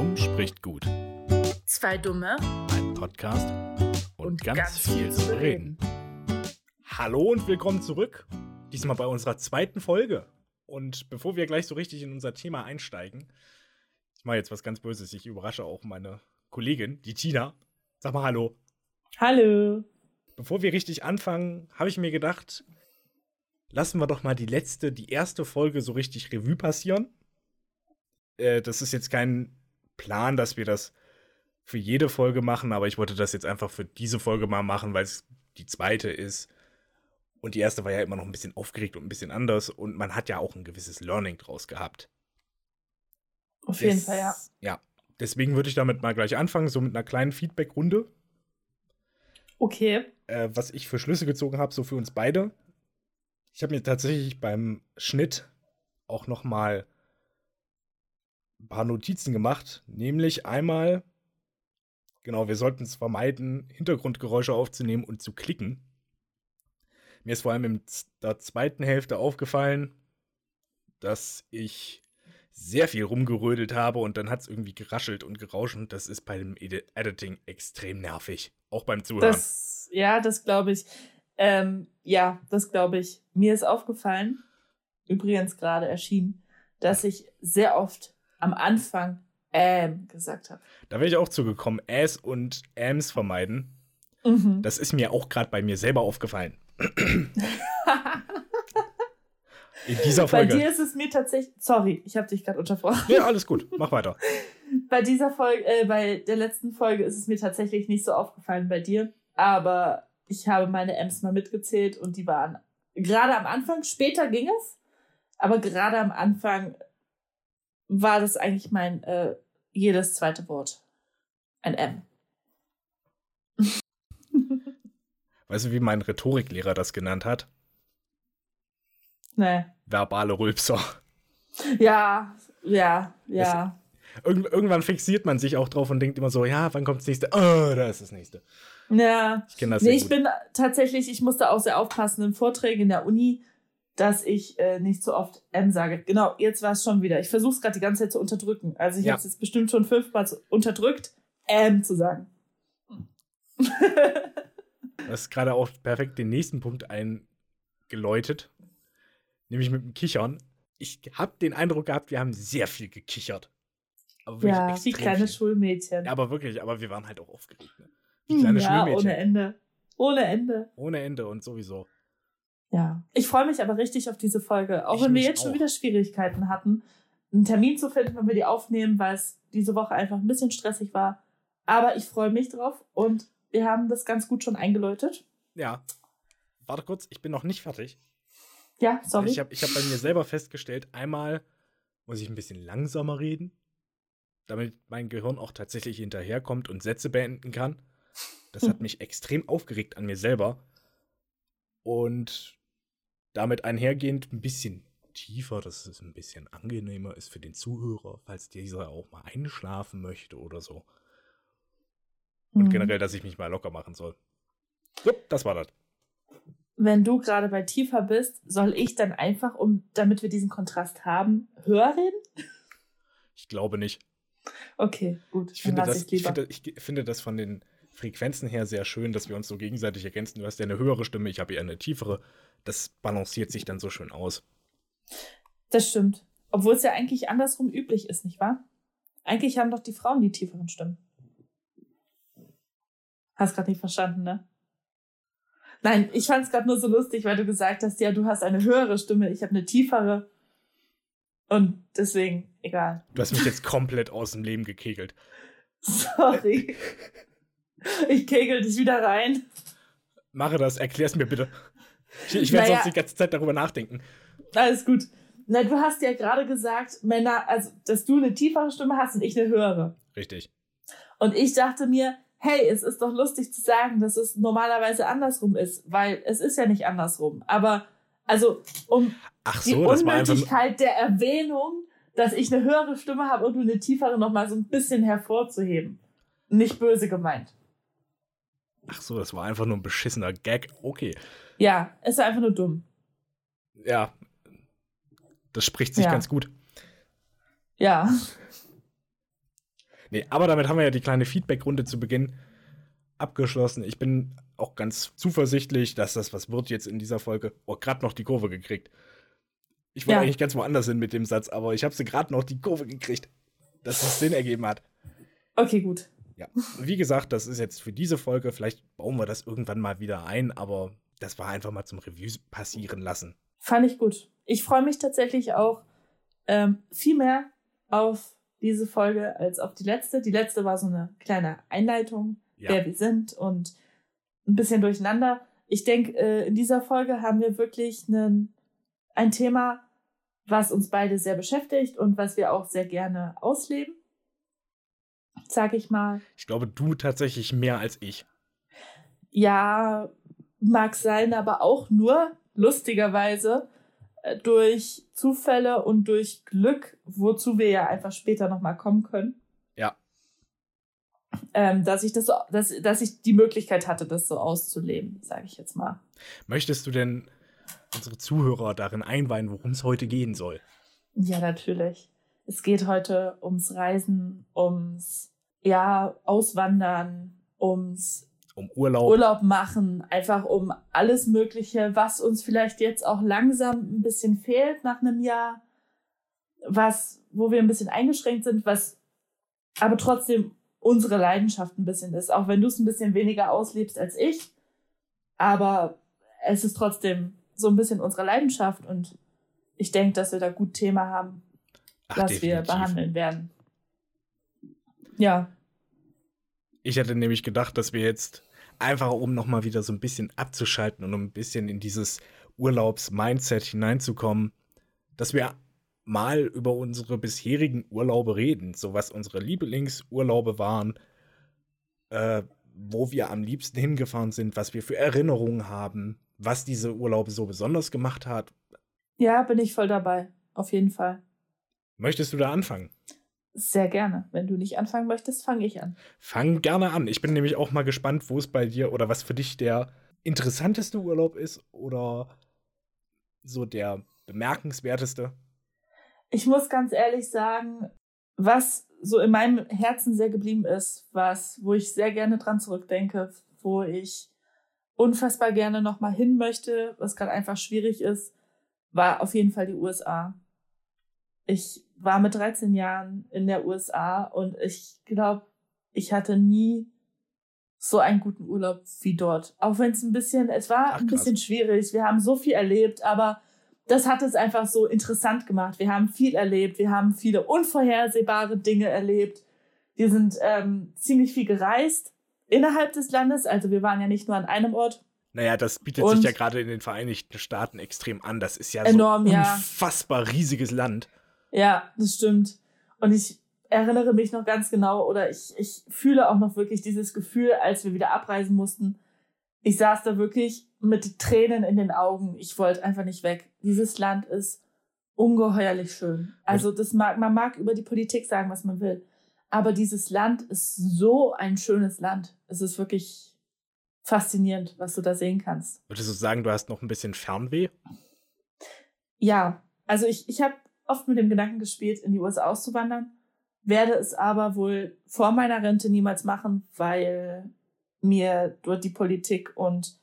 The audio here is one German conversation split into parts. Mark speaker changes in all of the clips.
Speaker 1: Dumm spricht gut.
Speaker 2: Zwei Dumme
Speaker 1: Ein Podcast und,
Speaker 2: und
Speaker 1: ganz, viel zu reden. Hallo und willkommen zurück. Diesmal bei unserer zweiten Folge. Und bevor wir gleich so richtig in unser Thema einsteigen, ich mache jetzt was ganz Böses. Ich überrasche auch meine Kollegin, die Tina. Sag mal Hallo.
Speaker 2: Hallo.
Speaker 1: Bevor wir richtig anfangen, habe ich mir gedacht, lassen wir doch mal die letzte, die erste Folge so richtig Revue passieren. Äh, das ist jetzt kein Plan, dass wir das für jede Folge machen, aber ich wollte das jetzt einfach für diese Folge mal machen, weil es die zweite ist. Und die erste war ja immer noch ein bisschen aufgeregt und ein bisschen anders und man hat ja auch ein gewisses Learning draus gehabt.
Speaker 2: Auf jeden Fall, ja.
Speaker 1: Ja. Deswegen würde ich damit mal gleich anfangen, so mit einer kleinen Feedback-Runde.
Speaker 2: Okay.
Speaker 1: Äh, was ich für Schlüsse gezogen habe, so für uns beide. Ich habe mir tatsächlich beim Schnitt auch noch mal ein paar Notizen gemacht. Nämlich einmal, genau, wir sollten es vermeiden, Hintergrundgeräusche aufzunehmen und zu klicken. Mir ist vor allem in der zweiten Hälfte aufgefallen, dass ich sehr viel rumgerödelt habe und dann hat es irgendwie geraschelt und gerauscht und das ist bei dem Edi Editing extrem nervig. Auch beim Zuhören.
Speaker 2: Das, ja, das glaube ich. Ähm, ja, das glaube ich. Mir ist aufgefallen, übrigens gerade erschienen, dass ich sehr oft am Anfang ähm gesagt habe.
Speaker 1: Da wäre ich auch zugekommen, Äs und Äms vermeiden.
Speaker 2: Mhm.
Speaker 1: Das ist mir auch gerade bei mir selber aufgefallen. In dieser
Speaker 2: Bei
Speaker 1: Folge.
Speaker 2: dir ist es mir tatsächlich. Sorry, ich habe dich gerade unterbrochen.
Speaker 1: Ja, alles gut. Mach weiter.
Speaker 2: Bei dieser Folge, äh, bei der letzten Folge ist es mir tatsächlich nicht so aufgefallen bei dir. Aber ich habe meine M's mal mitgezählt und die waren gerade am Anfang, später ging es, aber gerade am Anfang war das eigentlich mein äh, jedes zweite Wort. Ein M.
Speaker 1: Weißt du, wie mein Rhetoriklehrer das genannt hat?
Speaker 2: Nee.
Speaker 1: Verbale Rülpser.
Speaker 2: Ja, ja, ja.
Speaker 1: Irgend irgendwann fixiert man sich auch drauf und denkt immer so, ja, wann kommt das nächste? Oh, da ist das nächste.
Speaker 2: Ja.
Speaker 1: Ich kenne das
Speaker 2: Nee, ich
Speaker 1: gut.
Speaker 2: bin tatsächlich, ich musste auch sehr aufpassen in Vorträgen in der Uni, dass ich äh, nicht so oft M sage. Genau, jetzt war es schon wieder. Ich versuche es gerade die ganze Zeit zu unterdrücken. Also ich
Speaker 1: Ja.
Speaker 2: habe es jetzt bestimmt schon fünfmal unterdrückt, M zu sagen.
Speaker 1: Das ist gerade auch perfekt den nächsten Punkt eingeläutet. Nämlich mit dem Kichern. Ich habe den Eindruck gehabt, wir haben sehr viel gekichert. Aber
Speaker 2: ja, wie kleine
Speaker 1: viel.
Speaker 2: Schulmädchen.
Speaker 1: Ja, aber wirklich, aber wir waren halt auch aufgeregt. Ne? Wie kleine
Speaker 2: ja,
Speaker 1: Schulmädchen.
Speaker 2: ohne Ende. Ohne Ende.
Speaker 1: Ohne Ende und sowieso.
Speaker 2: Ja. Ich freue mich aber richtig auf diese Folge. Auch
Speaker 1: Ich
Speaker 2: wenn wir jetzt schon
Speaker 1: auch.
Speaker 2: wieder Schwierigkeiten hatten, einen Termin zu finden, wenn wir die aufnehmen, weil es diese Woche einfach ein bisschen stressig war. Aber ich freue mich drauf und wir haben das ganz gut schon eingeläutet.
Speaker 1: Ja. Warte kurz, ich bin noch nicht fertig.
Speaker 2: Ja, sorry.
Speaker 1: Ich habe ich hab bei mir selber festgestellt, einmal muss ich ein bisschen langsamer reden, damit mein Gehirn auch tatsächlich hinterherkommt und Sätze beenden kann. Das hat mich extrem aufgeregt an mir selber. Und damit einhergehend ein bisschen tiefer, dass es ein bisschen angenehmer ist für den Zuhörer, falls dieser auch mal einschlafen möchte oder so. Und
Speaker 2: Mhm.
Speaker 1: generell, dass ich mich mal locker machen soll. So, das war das.
Speaker 2: Wenn du gerade bei tiefer bist, soll ich dann einfach, um, damit wir diesen Kontrast haben, höher reden?
Speaker 1: Ich glaube nicht.
Speaker 2: Okay, gut.
Speaker 1: Ich finde, das, ich,
Speaker 2: lieber.
Speaker 1: finde, ich finde das von den Frequenzen her sehr schön, dass wir uns so gegenseitig ergänzen. Du hast ja eine höhere Stimme, ich habe eher eine tiefere. Das balanciert sich dann so schön aus.
Speaker 2: Das stimmt. Obwohl es ja eigentlich andersrum üblich ist, nicht wahr? Eigentlich haben doch die Frauen die tieferen Stimmen. Hast gerade nicht verstanden, ne? Nein, ich fand es gerade nur so lustig, weil du gesagt hast, ja, du hast eine höhere Stimme, ich habe eine tiefere. Und deswegen, egal.
Speaker 1: Du hast mich jetzt komplett aus dem Leben gekegelt.
Speaker 2: Sorry. Ich kegel dich wieder rein.
Speaker 1: Mache das, erklär's mir bitte. Ich, ich werde
Speaker 2: Naja.
Speaker 1: sonst die ganze Zeit darüber nachdenken.
Speaker 2: Alles gut. Na, du hast ja gerade gesagt, Männer, also, dass du eine tiefere Stimme hast und ich eine höhere.
Speaker 1: Richtig.
Speaker 2: Und ich dachte mir, hey, es ist doch lustig zu sagen, dass es normalerweise andersrum ist, weil es ist ja nicht andersrum. Aber, also, um
Speaker 1: Ach
Speaker 2: die
Speaker 1: so, nur-
Speaker 2: Unnötigkeit der Erwähnung, dass ich eine höhere Stimme habe und du eine tiefere, nochmal so ein bisschen hervorzuheben. Nicht böse gemeint.
Speaker 1: Ach so, das war einfach nur ein beschissener Gag. Okay.
Speaker 2: Ja, ist einfach nur dumm.
Speaker 1: Ja. Das spricht sich
Speaker 2: Ja.
Speaker 1: ganz gut.
Speaker 2: Ja.
Speaker 1: Nee, aber damit haben wir ja die kleine Feedback-Runde zu Beginn abgeschlossen. Ich bin auch ganz zuversichtlich, dass das was wird jetzt in dieser Folge. Oh, gerade noch die Kurve gekriegt. Ich wollte ja. eigentlich ganz woanders hin mit dem Satz, aber ich habe sie gerade noch die Kurve gekriegt, dass es Sinn ergeben hat.
Speaker 2: Okay, gut.
Speaker 1: Ja, wie gesagt, das ist jetzt für diese Folge. Vielleicht bauen wir das irgendwann mal wieder ein, aber das war einfach mal zum Review passieren lassen.
Speaker 2: Fand ich gut. Ich freue mich tatsächlich auch ähm, viel mehr auf diese Folge als auf die letzte. Die letzte war so eine kleine Einleitung, ja. wer wir sind und ein bisschen durcheinander. Ich denke, äh, in dieser Folge haben wir wirklich einen, ein Thema, was uns beide sehr beschäftigt und was wir auch sehr gerne ausleben. Sag ich mal.
Speaker 1: Ich glaube, du tatsächlich mehr als ich.
Speaker 2: Ja, mag sein, aber auch nur lustigerweise äh, durch Zufälle und durch Glück, wozu wir ja einfach später nochmal kommen können.
Speaker 1: Ja.
Speaker 2: Ähm, dass ich das so, dass, dass ich die Möglichkeit hatte, das so auszuleben, sage ich jetzt mal.
Speaker 1: Möchtest du denn unsere Zuhörer darin einweihen, worum es heute gehen soll?
Speaker 2: Ja, natürlich. Es geht heute ums Reisen, ums ja, Auswandern, ums
Speaker 1: um Urlaub.
Speaker 2: Urlaub machen, einfach um alles Mögliche, was uns vielleicht jetzt auch langsam ein bisschen fehlt nach einem Jahr, was, wo wir ein bisschen eingeschränkt sind, was aber trotzdem unsere Leidenschaft ein bisschen ist, auch wenn du es ein bisschen weniger auslebst als ich, aber es ist trotzdem so ein bisschen unsere Leidenschaft und ich denke, dass wir da gut Thema haben, Ach, was definitiv. wir behandeln werden. Ja.
Speaker 1: Ich hätte nämlich gedacht, dass wir jetzt einfach, um nochmal wieder so ein bisschen abzuschalten und um ein bisschen in dieses Urlaubs-Mindset hineinzukommen, dass wir mal über unsere bisherigen Urlaube reden, so was unsere Lieblingsurlaube waren, äh, wo wir am liebsten hingefahren sind, was wir für Erinnerungen haben, was diese Urlaube so besonders gemacht hat.
Speaker 2: Ja, bin ich voll dabei, auf jeden Fall.
Speaker 1: Möchtest du da anfangen?
Speaker 2: Sehr gerne. Wenn du nicht anfangen möchtest, fange ich an.
Speaker 1: Fang gerne an. Ich bin nämlich auch mal gespannt, wo es bei dir oder was für dich der interessanteste Urlaub ist oder so der bemerkenswerteste.
Speaker 2: Ich muss ganz ehrlich sagen, was so in meinem Herzen sehr geblieben ist, was, wo ich sehr gerne dran zurückdenke, wo ich unfassbar gerne nochmal hin möchte, was gerade einfach schwierig ist, war auf jeden Fall die USA. Ich war mit 13 Jahren in der USA und ich glaube, ich hatte nie so einen guten Urlaub wie dort. Auch wenn es ein bisschen, es war Ach, ein bisschen schwierig. Wir haben so viel erlebt, aber das hat es einfach so interessant gemacht. Wir haben viel erlebt, wir haben viele unvorhersehbare Dinge erlebt. Wir sind ähm, ziemlich viel gereist innerhalb des Landes. Also wir waren ja nicht nur an einem Ort.
Speaker 1: Naja, das bietet sich ja gerade in den Vereinigten Staaten extrem an. Das ist ja enorm, so ein unfassbar ja. riesiges Land.
Speaker 2: Ja, das stimmt. Und ich erinnere mich noch ganz genau oder ich, ich fühle auch noch wirklich dieses Gefühl, als wir wieder abreisen mussten. Ich saß da wirklich mit Tränen in den Augen. Ich wollte einfach nicht weg. Dieses Land ist ungeheuerlich schön. Also das mag, man mag über die Politik sagen, was man will. Aber dieses Land ist so ein schönes Land. Es ist wirklich faszinierend, was du da sehen kannst.
Speaker 1: Würdest du sagen, du hast noch ein bisschen Fernweh?
Speaker 2: Ja, also ich, ich habe oft mit dem Gedanken gespielt, in die USA auszuwandern, werde es aber wohl vor meiner Rente niemals machen, weil mir dort die Politik und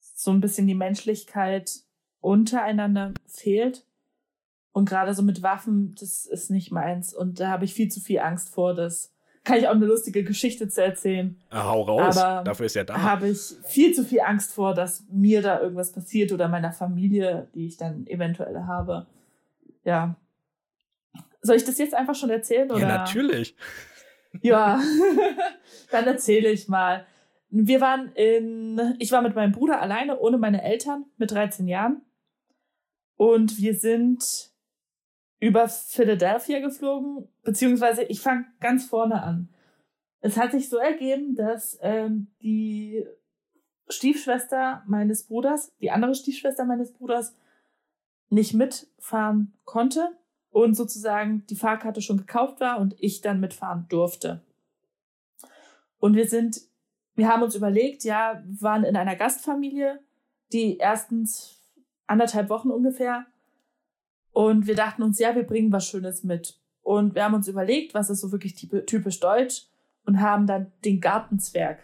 Speaker 2: so ein bisschen die Menschlichkeit untereinander fehlt. Und gerade so mit Waffen, das ist nicht meins. Und da habe ich viel zu viel Angst vor, das kann ich auch eine lustige Geschichte zu erzählen.
Speaker 1: Ah, hau raus, Aber dafür ist ja da.
Speaker 2: Habe ich viel zu viel Angst vor, dass mir da irgendwas passiert oder meiner Familie, die ich dann eventuell habe. Ja, soll ich das jetzt einfach schon erzählen? Oder?
Speaker 1: Ja, natürlich.
Speaker 2: Ja, dann erzähle ich mal. Wir waren in, ich war mit meinem Bruder alleine, ohne meine Eltern, mit 13 Jahren. Und wir sind über Philadelphia geflogen, beziehungsweise ich fange ganz vorne an. Es hat sich so ergeben, dass ähm, die Stiefschwester meines Bruders, die andere Stiefschwester meines Bruders, nicht mitfahren konnte und sozusagen die Fahrkarte schon gekauft war und ich dann mitfahren durfte. Und wir sind, wir haben uns überlegt, ja, wir waren in einer Gastfamilie, die erstens anderthalb Wochen ungefähr. Und wir dachten uns, ja, wir bringen was Schönes mit. und wir haben uns überlegt, was ist so wirklich typisch deutsch und haben dann den Gartenzwerg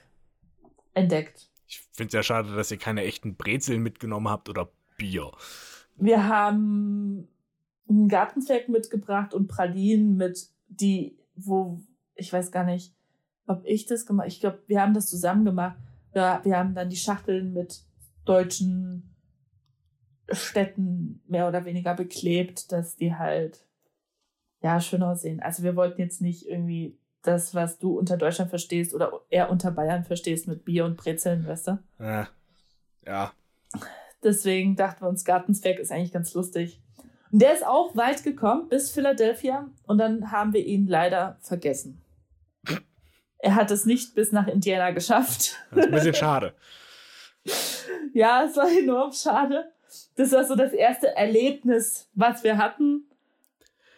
Speaker 2: entdeckt.
Speaker 1: Ich finde es ja schade, dass ihr keine echten Brezeln mitgenommen habt oder Bier.
Speaker 2: Wir haben einen Gartenzwerg mitgebracht und Pralinen mit, die, wo, ich weiß gar nicht, ob ich das gemacht Ich glaube, wir haben das zusammen gemacht. Ja, wir haben dann die Schachteln mit deutschen Städten mehr oder weniger beklebt, dass die halt ja schön aussehen. Also wir wollten jetzt nicht irgendwie das, was du unter Deutschland verstehst oder eher unter Bayern verstehst mit Bier und Brezeln, weißt du?
Speaker 1: Ja. ja.
Speaker 2: Deswegen dachten wir uns, Gartenzwerg ist eigentlich ganz lustig. Und der ist auch weit gekommen bis Philadelphia und dann haben wir ihn leider vergessen. Er hat es nicht bis nach Indiana geschafft.
Speaker 1: Das ist ein bisschen schade.
Speaker 2: ja, es war enorm schade. Das war so das erste Erlebnis, was wir hatten.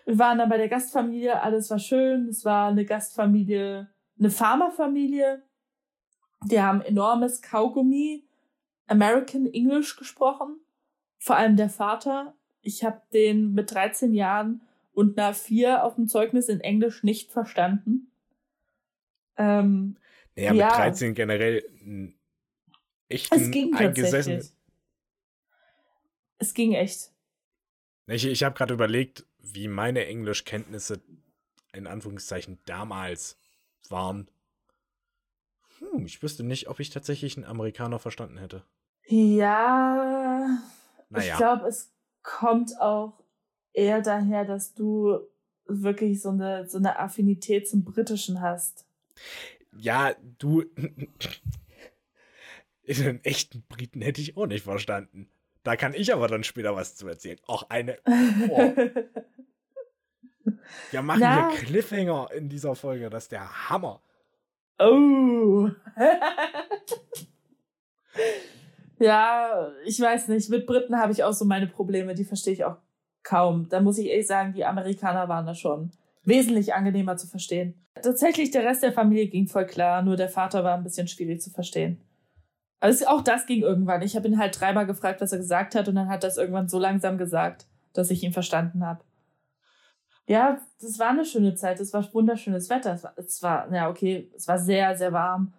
Speaker 2: Wir waren dann bei der Gastfamilie, alles war schön. Es war eine Gastfamilie, eine Farmerfamilie. Die haben enormes Kaugummi, American English gesprochen. Vor allem der Vater. Ich habe den mit 13 Jahren und einer 4 auf dem Zeugnis in Englisch nicht verstanden. Ähm,
Speaker 1: naja, mit ja. 13 generell echt es ging eingesessen.
Speaker 2: Es ging echt.
Speaker 1: Ich, ich habe gerade überlegt, wie meine Englischkenntnisse in Anführungszeichen damals waren. Hm, ich wüsste nicht, ob ich tatsächlich einen Amerikaner verstanden hätte.
Speaker 2: Ja, naja. ich glaube, es kommt auch eher daher, dass du wirklich so eine, so eine Affinität zum Britischen hast.
Speaker 1: Ja, du. einen echten Briten hätte ich auch nicht verstanden. Da kann ich aber dann später was zu erzählen. Auch eine. Oh. Wir machen Na. hier Cliffhanger in dieser Folge. Das ist der Hammer.
Speaker 2: Oh. ja, ich weiß nicht. Mit Briten habe ich auch so meine Probleme. Die verstehe ich auch kaum. Da muss ich ehrlich sagen, die Amerikaner waren da schon wesentlich angenehmer zu verstehen. Tatsächlich, der Rest der Familie ging voll klar. Nur der Vater war ein bisschen schwierig zu verstehen. Also auch das ging irgendwann. Ich habe ihn halt dreimal gefragt, was er gesagt hat, und dann hat er es irgendwann so langsam gesagt, dass ich ihn verstanden habe. Ja, das war eine schöne Zeit. Es war wunderschönes Wetter. Es war, es war, ja, okay, es war sehr, sehr warm.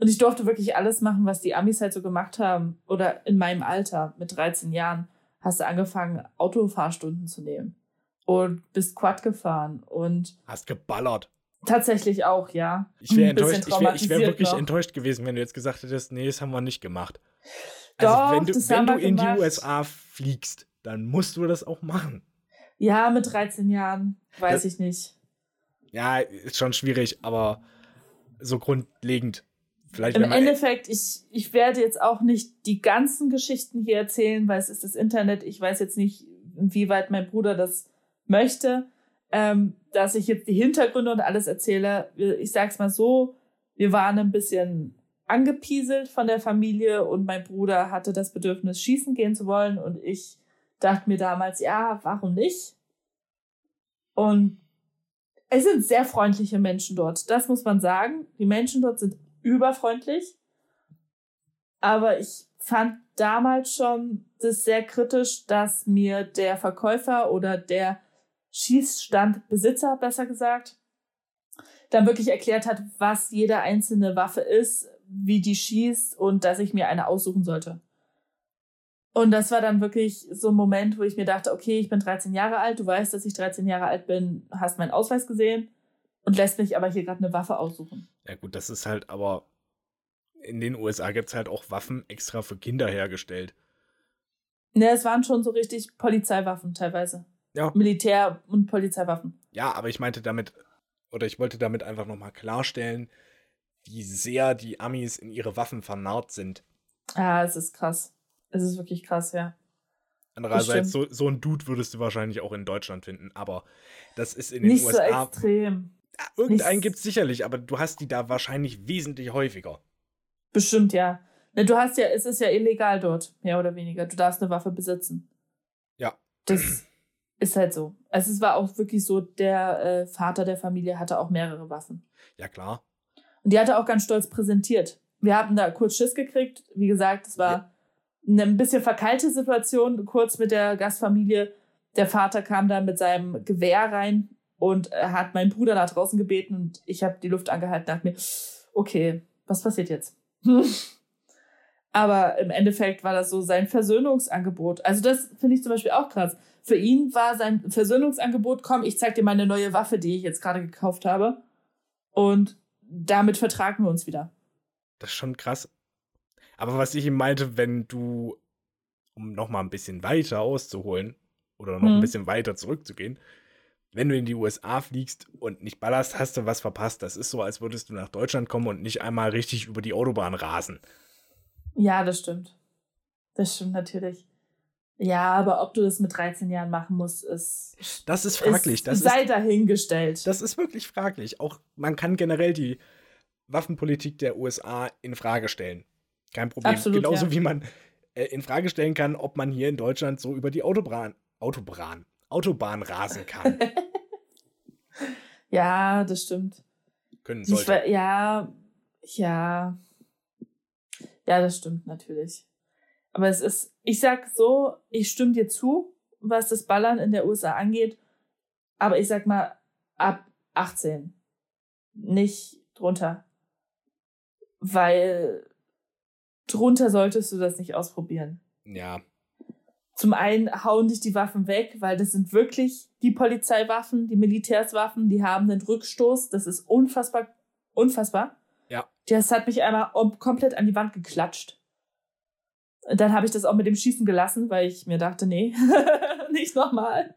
Speaker 2: Und ich durfte wirklich alles machen, was die Amis halt so gemacht haben. Oder in meinem Alter, mit 13 Jahren, hast du angefangen, Autofahrstunden zu nehmen. Und bist Quad gefahren und.
Speaker 1: Hast geballert.
Speaker 2: Tatsächlich auch, ja.
Speaker 1: Ich wäre enttäuscht, ich wäre wär wirklich noch. enttäuscht gewesen, wenn du jetzt gesagt hättest, nee, das haben wir nicht gemacht. Also Doch, wenn du, wenn du in gemacht. die USA fliegst, dann musst du das auch machen.
Speaker 2: Ja, mit 13 Jahren, weiß das, ich nicht.
Speaker 1: Ja, ist schon schwierig, aber so grundlegend. Vielleicht
Speaker 2: Im Endeffekt, ich, ich werde jetzt auch nicht die ganzen Geschichten hier erzählen, weil es ist das Internet. Ich weiß jetzt nicht, inwieweit mein Bruder das möchte ähm, dass ich jetzt die Hintergründe und alles erzähle. Ich sag's mal so, wir waren ein bisschen angepieselt von der Familie und mein Bruder hatte das Bedürfnis, schießen gehen zu wollen und ich dachte mir damals, ja, warum nicht? Und es sind sehr freundliche Menschen dort, das muss man sagen. Die Menschen dort sind überfreundlich. Aber ich fand damals schon das sehr kritisch, dass mir der Verkäufer oder der Schießstandbesitzer, besser gesagt, dann wirklich erklärt hat, was jede einzelne Waffe ist, wie die schießt und dass ich mir eine aussuchen sollte. Und das war dann wirklich so ein Moment, wo ich mir dachte, okay, ich bin 13 Jahre alt, du weißt, dass ich 13 Jahre alt bin, hast meinen Ausweis gesehen und lässt mich aber hier gerade eine Waffe aussuchen.
Speaker 1: Ja gut, das ist halt aber in den USA gibt es halt auch Waffen extra für Kinder hergestellt.
Speaker 2: Ne, es waren schon so richtig Polizeiwaffen teilweise. Ja. Militär- und Polizeiwaffen.
Speaker 1: Ja, aber ich meinte damit, oder ich wollte damit einfach nochmal klarstellen, wie sehr die Amis in ihre Waffen vernarrt sind.
Speaker 2: Ja, es ist krass. Es ist wirklich krass, ja.
Speaker 1: Andererseits, so, so ein Dude würdest du wahrscheinlich auch in Deutschland finden, aber das ist in den Nicht USA. Nicht so extrem. Irgendeinen gibt es sicherlich, aber du hast die da wahrscheinlich wesentlich häufiger.
Speaker 2: Bestimmt, ja. Du hast ja, es ist ja illegal dort, mehr oder weniger. Du darfst eine Waffe besitzen.
Speaker 1: Ja.
Speaker 2: Das ist halt so. Also es war auch wirklich so, der äh, Vater der Familie hatte auch mehrere Waffen.
Speaker 1: Ja, klar.
Speaker 2: Und die hat er auch ganz stolz präsentiert. Wir haben da kurz Schiss gekriegt. Wie gesagt, es war ja. eine ein bisschen verkeilte Situation, kurz mit der Gastfamilie. Der Vater kam da mit seinem Gewehr rein und er hat meinen Bruder nach draußen gebeten und ich habe die Luft angehalten, dachte mir, okay, was passiert jetzt? Aber im Endeffekt war das so sein Versöhnungsangebot. Also das finde ich zum Beispiel auch krass. Für ihn war sein Versöhnungsangebot, komm, ich zeig dir meine neue Waffe, die ich jetzt gerade gekauft habe. Und damit vertragen wir uns wieder.
Speaker 1: Das ist schon krass. Aber was ich ihm meinte, wenn du, um noch mal ein bisschen weiter auszuholen oder noch hm. ein bisschen weiter zurückzugehen, wenn du in die USA fliegst und nicht ballerst, hast du was verpasst. Das ist so, als würdest du nach Deutschland kommen und nicht einmal richtig über die Autobahn rasen.
Speaker 2: Ja, das stimmt. Das stimmt natürlich. Ja, aber ob du das mit 13 Jahren machen musst, ist.
Speaker 1: Das ist fraglich. Das
Speaker 2: sei
Speaker 1: ist,
Speaker 2: dahingestellt.
Speaker 1: Das ist wirklich fraglich. Auch man kann generell die Waffenpolitik der USA in Frage stellen. Kein Problem. Absolut, Genauso ja. wie man äh, in Frage stellen kann, ob man hier in Deutschland so über die Autobahn, Autobahn, Autobahn rasen kann.
Speaker 2: ja, das stimmt.
Speaker 1: Können sollte.
Speaker 2: Ich, ja, ja. Ja, das stimmt natürlich. Aber es ist, ich sag so, ich stimme dir zu, was das Ballern in der USA angeht. Aber ich sag mal, ab 18. Nicht drunter. Weil drunter solltest du das nicht ausprobieren.
Speaker 1: Ja.
Speaker 2: Zum einen hauen dich die Waffen weg, weil das sind wirklich die Polizeiwaffen, die Militärswaffen, die haben einen Rückstoß. Das ist unfassbar, unfassbar.
Speaker 1: Ja.
Speaker 2: Das hat mich einmal komplett an die Wand geklatscht. Und dann habe ich das auch mit dem Schießen gelassen, weil ich mir dachte, nee, nicht nochmal.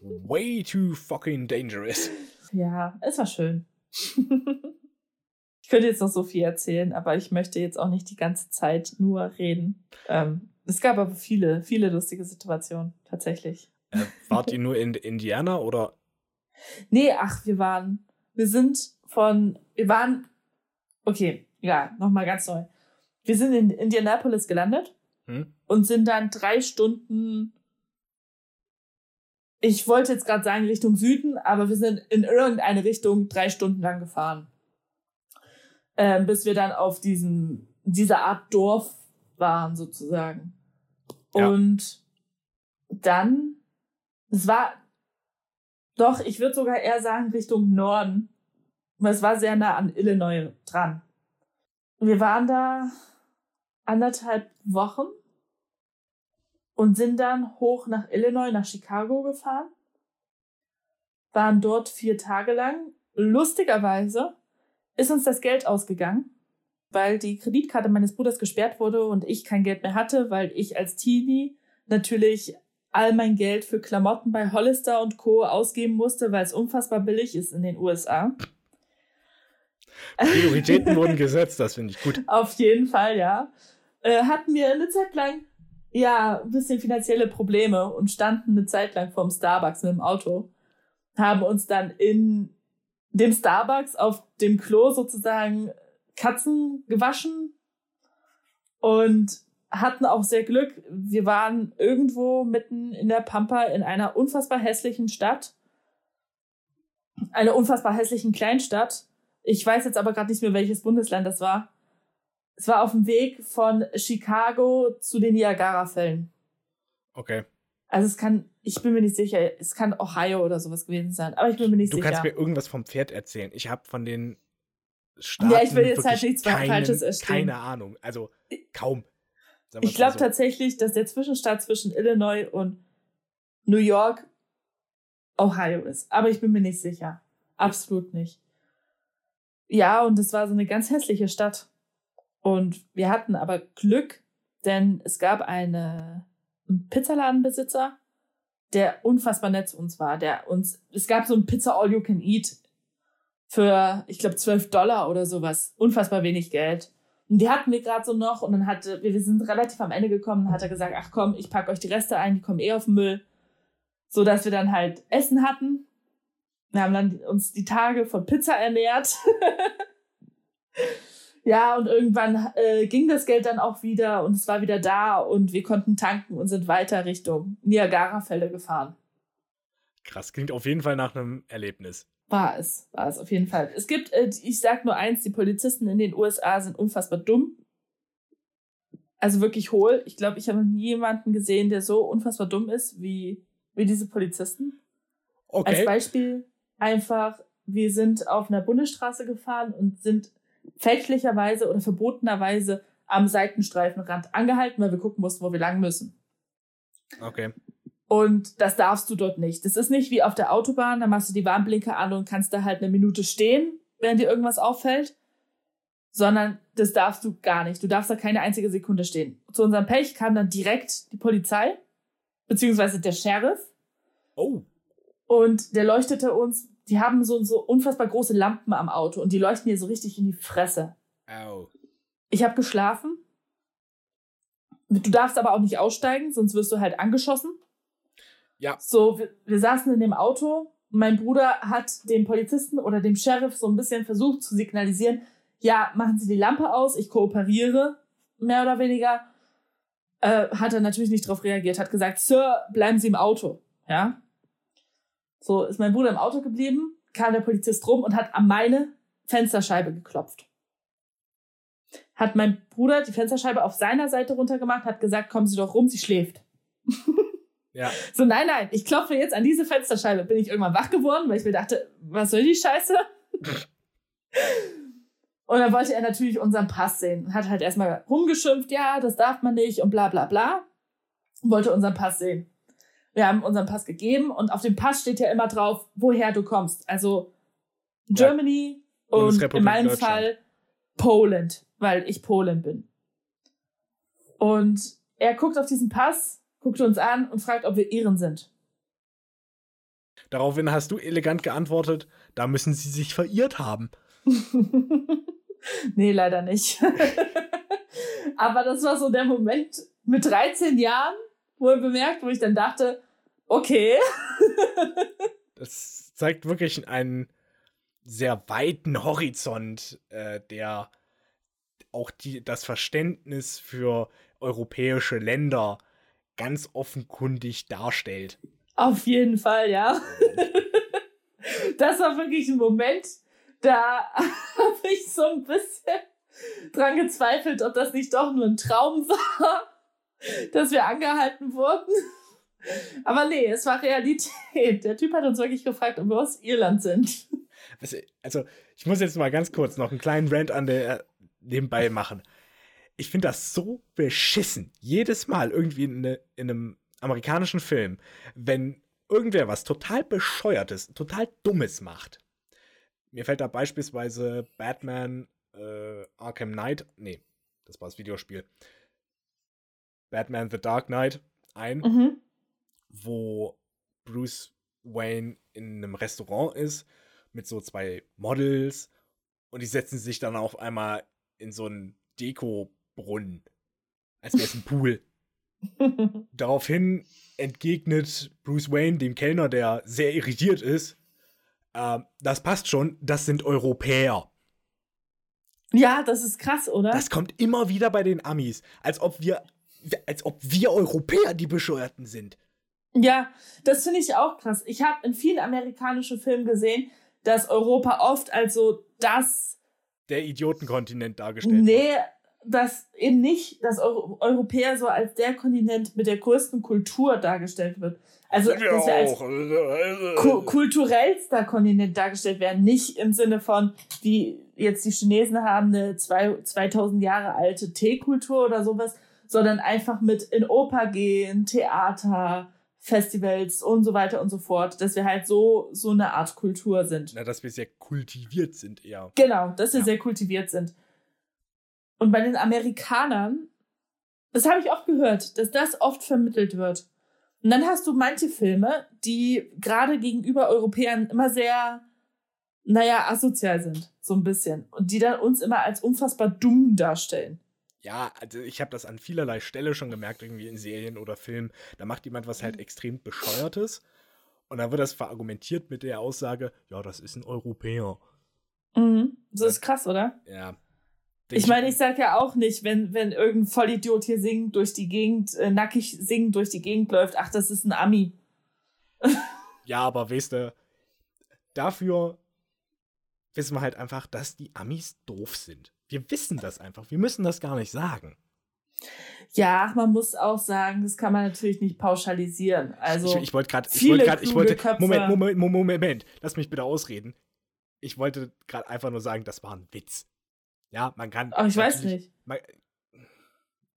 Speaker 1: Way too fucking dangerous.
Speaker 2: Ja, es war schön. ich könnte jetzt noch so viel erzählen, aber ich möchte jetzt auch nicht die ganze Zeit nur reden. Ähm, es gab aber viele, viele lustige Situationen, tatsächlich.
Speaker 1: Äh, wart ihr nur in Indiana oder?
Speaker 2: Nee, ach, wir waren, wir sind von, wir waren, okay, ja, nochmal ganz neu. Wir sind in Indianapolis gelandet hm? und sind dann drei Stunden, ich wollte jetzt gerade sagen Richtung Süden, aber wir sind in irgendeine Richtung drei Stunden lang gefahren. Ähm, bis wir dann auf diesen, dieser Art Dorf waren, sozusagen. Und dann, es war doch, ich würde sogar eher sagen Richtung Norden. Weil es war sehr nah an Illinois dran. Wir waren da anderthalb Wochen und sind dann hoch nach Illinois, nach Chicago gefahren. Waren dort vier Tage lang. Lustigerweise ist uns das Geld ausgegangen weil die Kreditkarte meines Bruders gesperrt wurde und ich kein Geld mehr hatte, weil ich als Teenie natürlich all mein Geld für Klamotten bei Hollister und Co. ausgeben musste, weil es unfassbar billig ist in den USA.
Speaker 1: Prioritäten wurden gesetzt, das finde ich gut.
Speaker 2: Auf jeden Fall, ja. Äh, hatten wir eine Zeit lang, ja, ein bisschen finanzielle Probleme und standen eine Zeit lang vorm Starbucks mit dem Auto. Haben uns dann in dem Starbucks auf dem Klo sozusagen Katzen gewaschen und hatten auch sehr Glück. Wir waren irgendwo mitten in der Pampa in einer unfassbar hässlichen Stadt. Einer unfassbar hässlichen Kleinstadt. Ich weiß jetzt aber gerade nicht mehr, welches Bundesland das war. Es war auf dem Weg von Chicago zu den Niagara-Fällen.
Speaker 1: Okay.
Speaker 2: Also es kann, ich bin mir nicht sicher, es kann Ohio oder sowas gewesen sein, aber ich bin mir nicht
Speaker 1: du
Speaker 2: sicher.
Speaker 1: Du kannst mir irgendwas vom Pferd erzählen. Ich habe von den Staaten. Ja, ich will jetzt halt nichts keinen, Falsches erstellen. Keine Ahnung. Also kaum.
Speaker 2: Ich glaube so. tatsächlich, dass der Zwischenstaat zwischen Illinois und New York Ohio ist. Aber ich bin mir nicht sicher. Absolut nicht. Ja, und es war so eine ganz hässliche Stadt. Und wir hatten aber Glück, denn es gab eine, einen Pizzaladenbesitzer, der unfassbar nett zu uns war. Der uns, es gab so ein Pizza All You Can Eat für, ich glaube, 12 Dollar oder sowas. Unfassbar wenig Geld. Und die hatten wir gerade so noch und dann hatte, wir, wir sind relativ am Ende gekommen, dann hat er gesagt, ach komm, ich pack euch die Reste ein, die kommen eh auf den Müll. So dass wir dann halt Essen hatten. Wir haben dann uns die Tage von Pizza ernährt. ja, und irgendwann äh, ging das Geld dann auch wieder und es war wieder da und wir konnten tanken und sind weiter Richtung Niagara-Fälle gefahren.
Speaker 1: Krass, klingt auf jeden Fall nach einem Erlebnis.
Speaker 2: War es, war es auf jeden Fall. Es gibt, äh, ich sag nur eins, die Polizisten in den USA sind unfassbar dumm. Also wirklich hohl. Ich glaube, ich habe nie jemanden gesehen, der so unfassbar dumm ist wie, wie diese Polizisten. Okay. Als Beispiel einfach, wir sind auf einer Bundesstraße gefahren und sind fälschlicherweise oder verbotenerweise am Seitenstreifenrand angehalten, weil wir gucken mussten, wo wir lang müssen.
Speaker 1: Okay.
Speaker 2: Und das darfst du dort nicht. Das ist nicht wie auf der Autobahn, da machst du die Warnblinker an und kannst da halt eine Minute stehen, wenn dir irgendwas auffällt. Sondern das darfst du gar nicht. Du darfst da keine einzige Sekunde stehen. Zu unserem Pech kam dann direkt die Polizei, beziehungsweise der Sheriff.
Speaker 1: Oh.
Speaker 2: Und der leuchtete uns, die haben so, so unfassbar große Lampen am Auto und die leuchten dir so richtig in die Fresse.
Speaker 1: Au.
Speaker 2: Ich habe geschlafen. Du darfst aber auch nicht aussteigen, sonst wirst du halt angeschossen.
Speaker 1: Ja.
Speaker 2: So, wir, wir saßen in dem Auto. Mein Bruder hat dem Polizisten oder dem Sheriff so ein bisschen versucht zu signalisieren, ja, machen Sie die Lampe aus, ich kooperiere, mehr oder weniger. Äh, hat er natürlich nicht darauf reagiert, hat gesagt, Sir, bleiben Sie im Auto. Ja. So ist mein Bruder im Auto geblieben, kam der Polizist rum und hat an meine Fensterscheibe geklopft. Hat mein Bruder die Fensterscheibe auf seiner Seite runtergemacht, hat gesagt, kommen Sie doch rum, sie schläft.
Speaker 1: Ja.
Speaker 2: So, nein, nein, ich klopfe jetzt an diese Fensterscheibe. Bin ich irgendwann wach geworden, weil ich mir dachte, was soll die Scheiße? und dann wollte er natürlich unseren Pass sehen. Hat halt erstmal rumgeschimpft, ja, das darf man nicht und bla bla bla. Und wollte unseren Pass sehen. Wir haben unseren Pass gegeben und auf dem Pass steht ja immer drauf, woher du kommst. Also Germany ja. und in meinem Fall Poland, weil ich Polen bin. Und er guckt auf diesen Pass guckt uns an und fragt, ob wir Iren sind.
Speaker 1: Daraufhin hast du elegant geantwortet, da müssen sie sich verirrt haben.
Speaker 2: nee, leider nicht. Aber das war so der Moment mit 13 Jahren, wo er bemerkt, wo ich dann dachte, okay.
Speaker 1: das zeigt wirklich einen sehr weiten Horizont, äh, der auch die, das Verständnis für europäische Länder ganz offenkundig darstellt.
Speaker 2: Auf jeden Fall, ja. das war wirklich ein Moment, da habe ich so ein bisschen dran gezweifelt, ob das nicht doch nur ein Traum war, dass wir angehalten wurden. Aber nee, es war Realität. Der Typ hat uns wirklich gefragt, ob wir aus Irland sind.
Speaker 1: Also, ich muss jetzt mal ganz kurz noch einen kleinen Rant an der nebenbei machen ich finde das so beschissen. Jedes Mal irgendwie in, eine, in, einem amerikanischen Film, wenn irgendwer was total bescheuertes, total dummes macht. Mir fällt da beispielsweise Batman äh, Arkham Knight, nee, das war das Videospiel. Batman The Dark Knight ein, mhm. wo Bruce Wayne in einem Restaurant ist mit so zwei Models und die setzen sich dann auf einmal in so ein Deko Brunnen. Als wäre es ein Pool. Daraufhin entgegnet Bruce Wayne dem Kellner, der sehr irritiert ist, äh, das passt schon, das sind Europäer.
Speaker 2: Ja, das ist krass, oder?
Speaker 1: Das kommt immer wieder bei den Amis, als ob wir, als ob wir Europäer die Bescheuerten sind.
Speaker 2: Ja, das finde ich auch krass. Ich habe in vielen amerikanischen Filmen gesehen, dass Europa oft als so das
Speaker 1: der Idiotenkontinent dargestellt
Speaker 2: nee, wird dass eben nicht das Euro Europäer so als der Kontinent mit der größten Kultur dargestellt wird. Also, dass wir als ku kulturellster Kontinent dargestellt werden. Nicht im Sinne von, wie jetzt die Chinesen haben eine zwei, 2000 Jahre alte Teekultur oder sowas, sondern einfach mit in Oper gehen, Theater, Festivals und so weiter und so fort, dass wir halt so, so eine Art Kultur sind.
Speaker 1: Na, dass wir sehr kultiviert sind eher.
Speaker 2: Genau, dass wir ja. sehr kultiviert sind. Und bei den Amerikanern, das habe ich oft gehört, dass das oft vermittelt wird. Und dann hast du manche Filme, die gerade gegenüber Europäern immer sehr, naja, asozial sind, so ein bisschen. Und die dann uns immer als unfassbar dumm darstellen.
Speaker 1: Ja, also ich habe das an vielerlei Stelle schon gemerkt, irgendwie in Serien oder Filmen. Da macht jemand was halt extrem bescheuertes. Und dann wird das verargumentiert mit der Aussage, ja, das ist ein Europäer.
Speaker 2: Mhm. Das ist krass, oder?
Speaker 1: Ja,
Speaker 2: ich meine, ich sag ja auch nicht, wenn, wenn irgendein Vollidiot hier singt durch die Gegend, äh, nackig singend durch die Gegend läuft, ach, das ist ein Ami.
Speaker 1: ja, aber weißt du, dafür wissen wir halt einfach, dass die Amis doof sind. Wir wissen das einfach. Wir müssen das gar nicht sagen.
Speaker 2: Ja, man muss auch sagen, das kann man natürlich nicht pauschalisieren. Also
Speaker 1: ich, ich wollte gerade, ich wollte gerade, ich wollte, Moment, Moment, Moment, Moment, lass mich bitte ausreden. Ich wollte gerade einfach nur sagen, das war ein Witz. Ja, man kann.
Speaker 2: Aber ich weiß nicht. Man,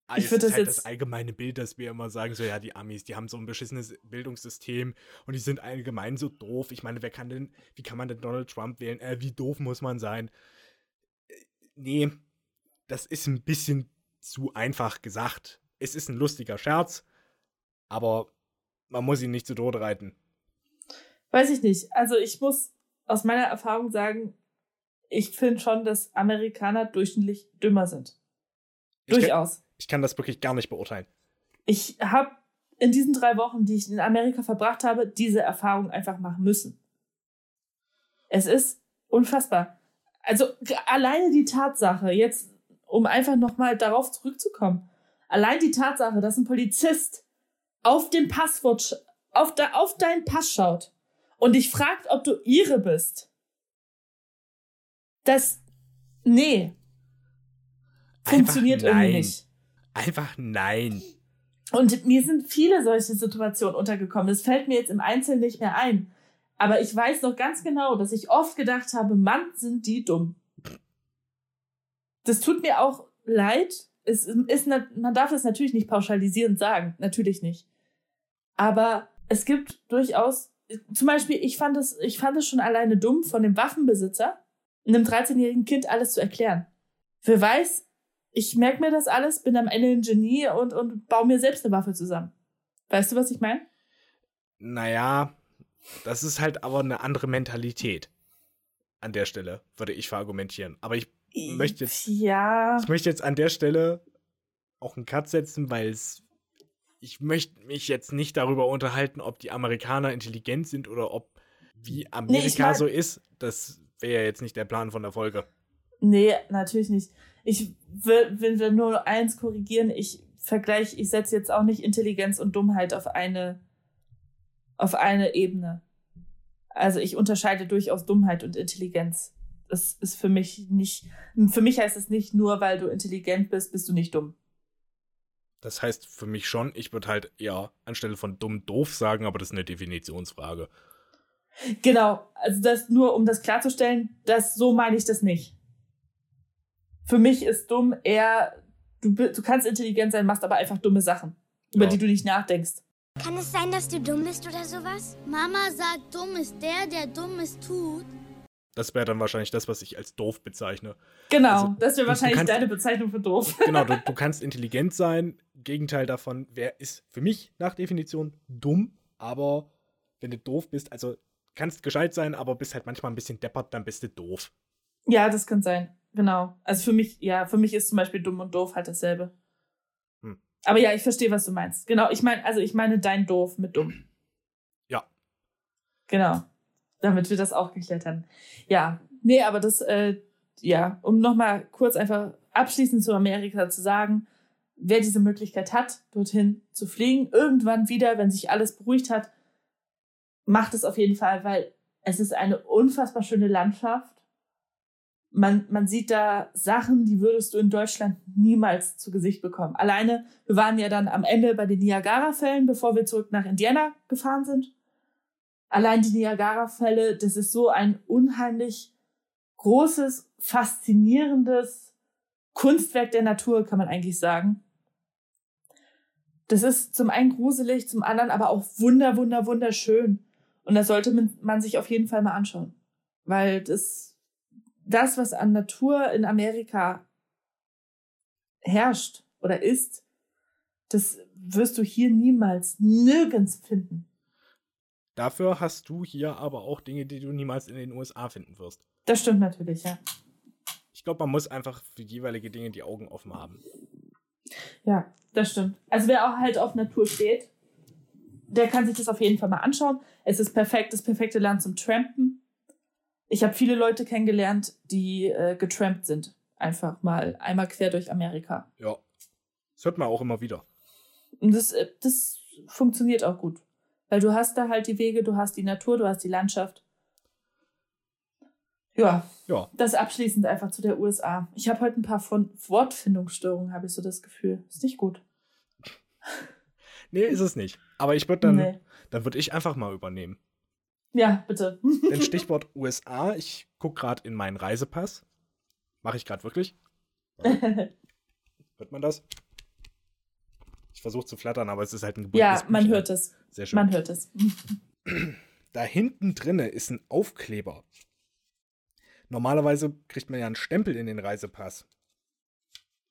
Speaker 1: ah, ich finde das halt jetzt das allgemeine Bild, dass wir immer sagen, so ja, die Amis, die haben so ein beschissenes Bildungssystem und die sind allgemein so doof. Ich meine, wer kann denn, wie kann man denn Donald Trump wählen? Äh, wie doof muss man sein? Äh, nee, das ist ein bisschen zu einfach gesagt. Es ist ein lustiger Scherz, aber man muss ihn nicht zu Tode reiten.
Speaker 2: Weiß ich nicht. Also ich muss aus meiner Erfahrung sagen, ich finde schon, dass Amerikaner durchschnittlich dümmer sind.
Speaker 1: Ich Durchaus. Kann, ich kann das wirklich gar nicht beurteilen.
Speaker 2: Ich habe in diesen drei Wochen, die ich in Amerika verbracht habe, diese Erfahrung einfach machen müssen. Es ist unfassbar. Also alleine die Tatsache, jetzt um einfach nochmal darauf zurückzukommen. Allein die Tatsache, dass ein Polizist auf dem Passwort, auf, de, auf deinen Pass schaut und dich fragt, ob du ihre bist. Das, nee. Funktioniert
Speaker 1: irgendwie nicht. Einfach nein.
Speaker 2: Und mir sind viele solche Situationen untergekommen. Das fällt mir jetzt im Einzelnen nicht mehr ein. Aber ich weiß noch ganz genau, dass ich oft gedacht habe, Mann, sind die dumm das tut mir auch leid. Es ist, man darf es natürlich nicht pauschalisierend sagen, natürlich nicht. Aber es gibt durchaus, zum Beispiel, ich fand es, ich fand es schon alleine dumm, von dem Waffenbesitzer einem 13-jährigen Kind alles zu erklären. Wer weiß, ich merke mir das alles, bin am Ende ein Genie und, und baue mir selbst eine Waffe zusammen. Weißt du, was ich meine?
Speaker 1: Naja, das ist halt aber eine andere Mentalität. An der Stelle, würde ich verargumentieren. Aber ich möchte jetzt, ja. ich möchte jetzt an der Stelle auch einen Cut setzen, weil es ich möchte mich jetzt nicht darüber unterhalten, ob die Amerikaner intelligent sind oder ob wie Amerika nee, so ist. Das wäre jetzt nicht der Plan von der Folge.
Speaker 2: Nee, natürlich nicht. Ich will, will nur eins korrigieren. Ich vergleiche, ich setze jetzt auch nicht Intelligenz und Dummheit auf eine, auf eine Ebene. Also ich unterscheide durchaus Dummheit und Intelligenz das ist für mich nicht, für mich heißt es nicht nur, weil du intelligent bist, bist du nicht dumm.
Speaker 1: Das heißt für mich schon, ich würde halt eher anstelle von dumm doof sagen, aber das ist eine Definitionsfrage.
Speaker 2: Genau, also das nur um das klarzustellen, das so meine ich das nicht. Für mich ist dumm eher, du, du kannst intelligent sein, machst aber einfach dumme Sachen, über ja. die du nicht nachdenkst.
Speaker 3: Kann es sein, dass du dumm bist oder sowas? Mama sagt, dumm ist der, der Dummes tut.
Speaker 1: Das wäre dann wahrscheinlich das, was ich als doof bezeichne.
Speaker 2: Genau, also, das wäre wahrscheinlich kannst, deine Bezeichnung für doof.
Speaker 1: Genau, du, du kannst intelligent sein. Gegenteil davon, wer ist für mich nach Definition dumm, aber wenn du doof bist, also kannst gescheit sein, aber bist halt manchmal ein bisschen deppert, dann bist du doof.
Speaker 2: Ja, das kann sein. Genau. Also für mich, ja, für mich ist zum Beispiel dumm und doof halt dasselbe. Hm. Aber ja, ich verstehe, was du meinst. Genau, ich meine, also ich meine dein doof mit dumm.
Speaker 1: Ja.
Speaker 2: Genau damit wir das auch geklärt haben. Ja, nee, aber das, äh, ja, um nochmal kurz einfach abschließend zu Amerika zu sagen, wer diese Möglichkeit hat, dorthin zu fliegen, irgendwann wieder, wenn sich alles beruhigt hat, macht es auf jeden Fall, weil es ist eine unfassbar schöne Landschaft. Man, man sieht da Sachen, die würdest du in Deutschland niemals zu Gesicht bekommen. Alleine, wir waren ja dann am Ende bei den Niagara-Fällen, bevor wir zurück nach Indiana gefahren sind allein die Niagara-Fälle, das ist so ein unheimlich großes, faszinierendes Kunstwerk der Natur, kann man eigentlich sagen. Das ist zum einen gruselig, zum anderen aber auch wunder, wunder, wunderschön. Und das sollte man sich auf jeden Fall mal anschauen. Weil das, das, was an Natur in Amerika herrscht oder ist, das wirst du hier niemals, nirgends finden.
Speaker 1: Dafür hast du hier aber auch Dinge, die du niemals in den USA finden wirst.
Speaker 2: Das stimmt natürlich, ja.
Speaker 1: Ich glaube, man muss einfach für jeweilige Dinge die Augen offen haben.
Speaker 2: Ja, das stimmt. Also wer auch halt auf Natur steht, der kann sich das auf jeden Fall mal anschauen. Es ist perfekt, das perfekte Land zum Trampen. Ich habe viele Leute kennengelernt, die äh, getrampt sind. Einfach mal einmal quer durch Amerika.
Speaker 1: Ja. Das hört man auch immer wieder.
Speaker 2: Und das, äh, das funktioniert auch gut. Weil du hast da halt die Wege, du hast die Natur, du hast die Landschaft. Ja.
Speaker 1: Ja.
Speaker 2: Das abschließend einfach zu der USA. Ich habe heute ein paar von Wortfindungsstörungen, habe ich so das Gefühl. Ist nicht gut.
Speaker 1: Nee, ist es nicht. Aber ich würde dann,
Speaker 2: Nee.
Speaker 1: dann würde ich einfach mal übernehmen.
Speaker 2: Ja, bitte.
Speaker 1: Denn Stichwort USA, ich gucke gerade in meinen Reisepass. Mache ich gerade wirklich? Hört man das? Ich versuche zu flattern, aber es ist halt ein gebundenes
Speaker 2: ja, man hört es.
Speaker 1: Sehr schön.
Speaker 2: Man hört es.
Speaker 1: Da hinten drinne ist ein Aufkleber. Normalerweise kriegt man ja einen Stempel in den Reisepass.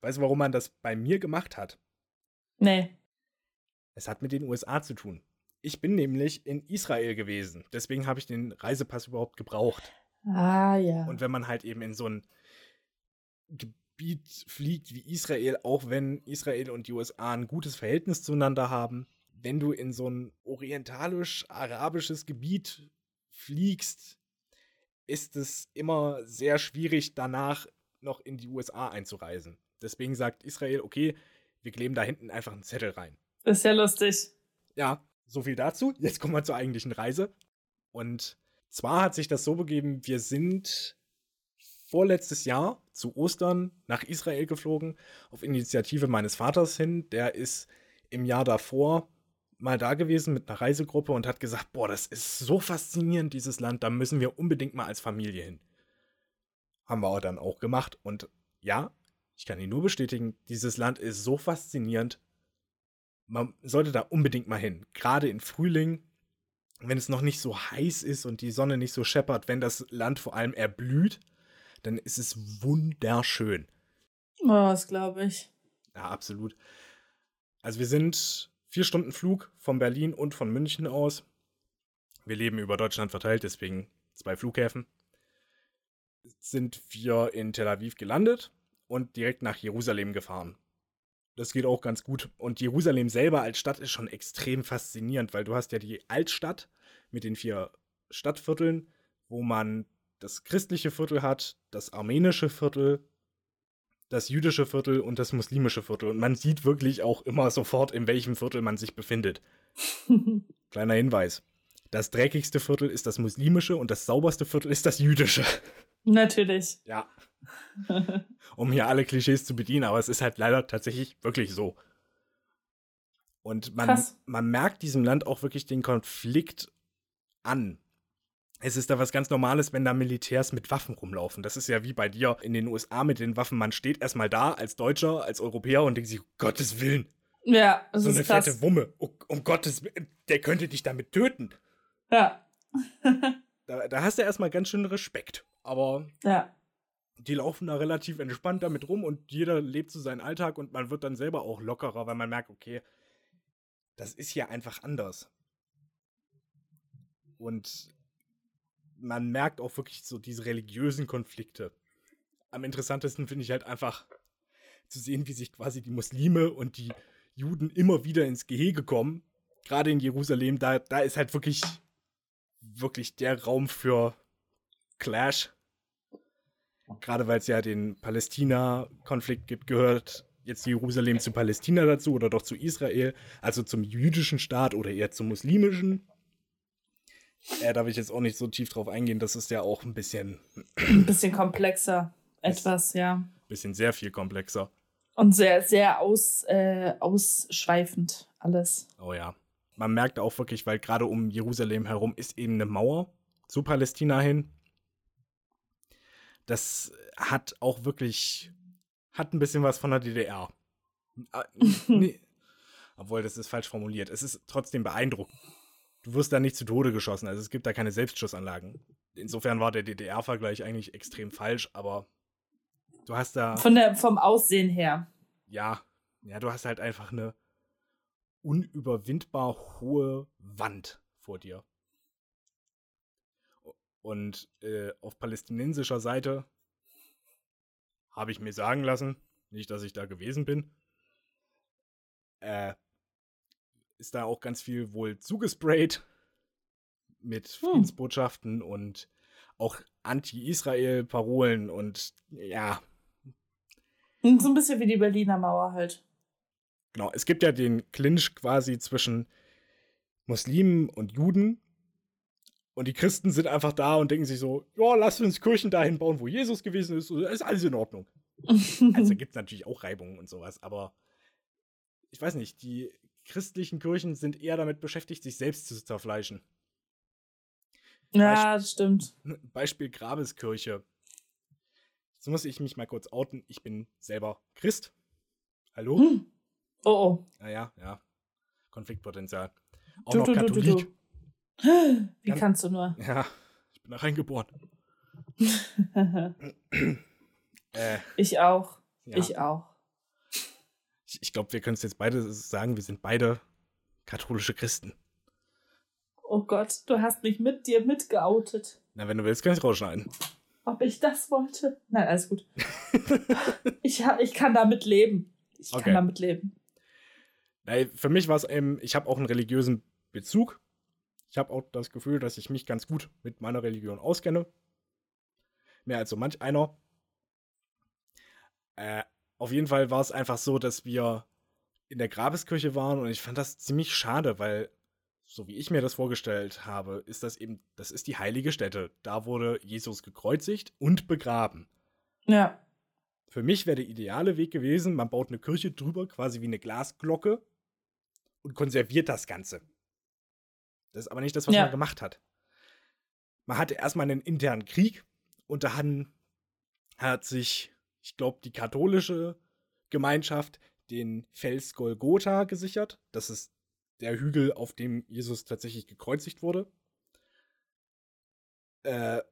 Speaker 1: Weißt du, warum man das bei mir gemacht hat?
Speaker 2: Nee.
Speaker 1: Es hat mit den USA zu tun. Ich bin nämlich in Israel gewesen. Deswegen habe ich den Reisepass überhaupt gebraucht.
Speaker 2: Ah, ja.
Speaker 1: Und wenn man halt eben in so ein Gebiet fliegt wie Israel, auch wenn Israel und die USA ein gutes Verhältnis zueinander haben, wenn du in so ein orientalisch-arabisches Gebiet fliegst, ist es immer sehr schwierig, danach noch in die USA einzureisen. Deswegen sagt Israel, okay, wir kleben da hinten einfach einen Zettel rein.
Speaker 2: Ist ja lustig.
Speaker 1: Ja, so viel dazu. Jetzt kommen wir zur eigentlichen Reise. Und zwar hat sich das so begeben, wir sind vorletztes Jahr zu Ostern nach Israel geflogen, auf Initiative meines Vaters hin. Der ist im Jahr davor mal da gewesen mit einer Reisegruppe und hat gesagt, boah, das ist so faszinierend, dieses Land, da müssen wir unbedingt mal als Familie hin. Haben wir auch dann auch gemacht. Und ja, ich kann Ihnen nur bestätigen, dieses Land ist so faszinierend, man sollte da unbedingt mal hin. Gerade im Frühling, wenn es noch nicht so heiß ist und die Sonne nicht so scheppert, wenn das Land vor allem erblüht, dann ist es wunderschön.
Speaker 2: Oh, das glaube ich.
Speaker 1: Ja, absolut. Also wir sind vier Stunden Flug von Berlin und von München aus. Wir leben über Deutschland verteilt, deswegen zwei Flughäfen. Sind wir in Tel Aviv gelandet und direkt nach Jerusalem gefahren. Das geht auch ganz gut. Und Jerusalem selber als Stadt ist schon extrem faszinierend, weil du hast ja die Altstadt mit den vier Stadtvierteln, wo man das christliche Viertel hat, das armenische Viertel, das jüdische Viertel und das muslimische Viertel. Und man sieht wirklich auch immer sofort, in welchem Viertel man sich befindet. Kleiner Hinweis. Das dreckigste Viertel ist das muslimische und das sauberste Viertel ist das jüdische.
Speaker 2: Natürlich.
Speaker 1: Ja. Um hier alle Klischees zu bedienen, aber es ist halt leider tatsächlich wirklich so. Und man,
Speaker 2: Krass.
Speaker 1: man merkt diesem Land auch wirklich den Konflikt an. Es ist da was ganz Normales, wenn da Militärs mit Waffen rumlaufen. Das ist ja wie bei dir in den USA mit den Waffen. Man steht erstmal da als Deutscher, als Europäer und denkt sich, um Gottes Willen,
Speaker 2: Ja, das
Speaker 1: so
Speaker 2: ist
Speaker 1: eine
Speaker 2: krass.
Speaker 1: fette Wumme. Um, um Gottes Willen, der könnte dich damit töten.
Speaker 2: Ja.
Speaker 1: Da, da hast du erstmal ganz schön Respekt. Aber
Speaker 2: ja.
Speaker 1: die laufen da relativ entspannt damit rum und jeder lebt so seinen Alltag und man wird dann selber auch lockerer, weil man merkt, okay, das ist hier einfach anders. Und man merkt auch wirklich so diese religiösen Konflikte. Am interessantesten finde ich halt einfach zu sehen, wie sich quasi die Muslime und die Juden immer wieder ins Gehege kommen. Gerade in Jerusalem, da, da ist halt wirklich, wirklich der Raum für Clash. Gerade weil es ja den Palästina-Konflikt gibt, gehört jetzt Jerusalem zu Palästina dazu oder doch zu Israel, also zum jüdischen Staat oder eher zum muslimischen. Äh, da will ich jetzt auch nicht so tief drauf eingehen, das ist ja auch ein bisschen,
Speaker 2: Ein bisschen komplexer. Etwas, ja.
Speaker 1: bisschen sehr viel komplexer.
Speaker 2: Und sehr, sehr aus, äh, ausschweifend alles.
Speaker 1: Oh ja. Man merkt auch wirklich, weil gerade um Jerusalem herum ist eben eine Mauer zu Palästina hin. Das hat auch wirklich, hat ein bisschen was von der DDR. Ah, nee. Obwohl, das ist falsch formuliert. Es ist trotzdem beeindruckend. Du wirst da nicht zu Tode geschossen, also es gibt da keine Selbstschussanlagen. Insofern war der DDR-Vergleich eigentlich extrem falsch, aber du hast da.
Speaker 2: Von der, vom Aussehen her.
Speaker 1: ja, ja, du hast halt einfach eine unüberwindbar hohe Wand vor dir. Und äh, auf palästinensischer Seite habe ich mir sagen lassen, nicht, dass ich da gewesen bin, äh, ist da auch ganz viel wohl zugesprayt mit
Speaker 2: Hm.
Speaker 1: Friedensbotschaften und auch Anti-Israel-Parolen und ja,
Speaker 2: Und So ein bisschen wie die Berliner Mauer halt.
Speaker 1: Genau, es gibt ja den Clinch quasi zwischen Muslimen und Juden. Und die Christen sind einfach da und denken sich so, ja, lass uns Kirchen dahin bauen, wo Jesus gewesen ist. Ist alles in Ordnung. also gibt es natürlich auch Reibungen und sowas, aber ich weiß nicht, die christlichen Kirchen sind eher damit beschäftigt, sich selbst zu zerfleischen.
Speaker 2: Ja, das stimmt.
Speaker 1: Beispiel Grabeskirche. Jetzt muss ich mich mal kurz outen. Ich bin selber Christ. Hallo? Hm.
Speaker 2: Oh oh.
Speaker 1: Naja, ja. Konfliktpotenzial. Auch
Speaker 2: du,
Speaker 1: noch
Speaker 2: du,
Speaker 1: Katholik.
Speaker 2: Du, Wie Kann, kannst du nur?
Speaker 1: Ja, ich bin da reingeboren.
Speaker 2: äh, ich auch. Ja. Ich auch.
Speaker 1: Ich, ich glaube, wir können es jetzt beide sagen, wir sind beide katholische Christen.
Speaker 2: Oh Gott, du hast mich mit dir mitgeoutet.
Speaker 1: Na, wenn du willst, kann ich rausschneiden.
Speaker 2: Ob ich das wollte? Nein, alles gut. ich, ich kann damit leben. Ich okay. kann damit leben.
Speaker 1: Nein, für mich war es eben, ich habe auch einen religiösen Bezug. Ich habe auch das Gefühl, dass ich mich ganz gut mit meiner Religion auskenne. Mehr als so manch einer. Äh, auf jeden Fall war es einfach so, dass wir in der Grabeskirche waren und ich fand das ziemlich schade, weil so wie ich mir das vorgestellt habe, ist das eben, das ist die heilige Stätte. Da wurde Jesus gekreuzigt und begraben.
Speaker 2: Ja.
Speaker 1: Für mich wäre der ideale Weg gewesen, man baut eine Kirche drüber, quasi wie eine Glasglocke und konserviert das Ganze. Das ist aber nicht das, was ja. man gemacht hat. Man hatte erstmal einen internen Krieg und da hat sich, ich glaube, die katholische Gemeinschaft den Fels Golgotha gesichert. Das ist der Hügel, auf dem Jesus tatsächlich gekreuzigt wurde. Äh,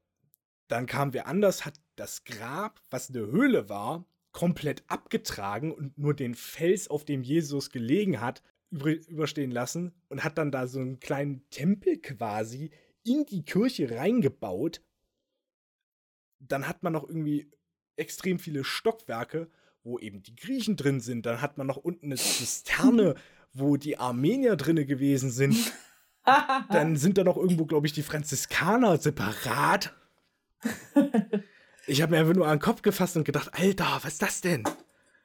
Speaker 1: dann kam wer anders, hat das Grab, was eine Höhle war, komplett abgetragen und nur den Fels, auf dem Jesus gelegen hat, überstehen lassen und hat dann da so einen kleinen Tempel quasi in die Kirche reingebaut. Dann hat man noch irgendwie extrem viele Stockwerke, wo eben die Griechen drin sind. Dann hat man noch unten eine Zisterne, wo die Armenier drinne gewesen sind. Dann sind da noch irgendwo, glaube ich, die Franziskaner separat. Ich habe mir einfach nur an den Kopf gefasst und gedacht, Alter, was ist das denn?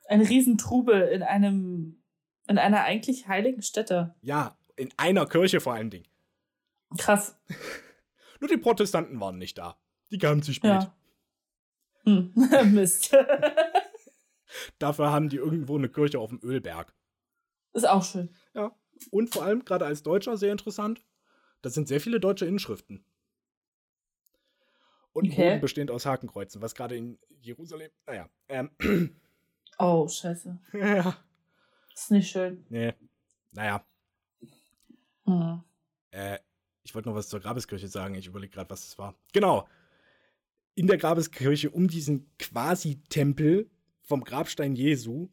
Speaker 2: Ein Riesentrubel in einem, in einer eigentlich heiligen Stätte.
Speaker 1: Ja, in einer Kirche vor allen Dingen.
Speaker 2: Krass.
Speaker 1: Nur die Protestanten waren nicht da. Die kamen zu spät. Ja.
Speaker 2: Hm. Mist.
Speaker 1: Dafür haben die irgendwo eine Kirche auf dem Ölberg.
Speaker 2: Ist auch schön.
Speaker 1: Ja. Und vor allem, gerade als Deutscher, sehr interessant, das sind sehr viele deutsche Inschriften. Und okay. Boden bestehend aus Hakenkreuzen, was gerade in Jerusalem, naja. Ähm.
Speaker 2: Oh, scheiße.
Speaker 1: Ja.
Speaker 2: Ist nicht schön.
Speaker 1: Nee. Naja.
Speaker 2: Hm.
Speaker 1: Äh, ich wollte noch was zur Grabeskirche sagen. Ich überlege gerade, was es war. Genau. In der Grabeskirche um diesen Quasi-Tempel vom Grabstein Jesu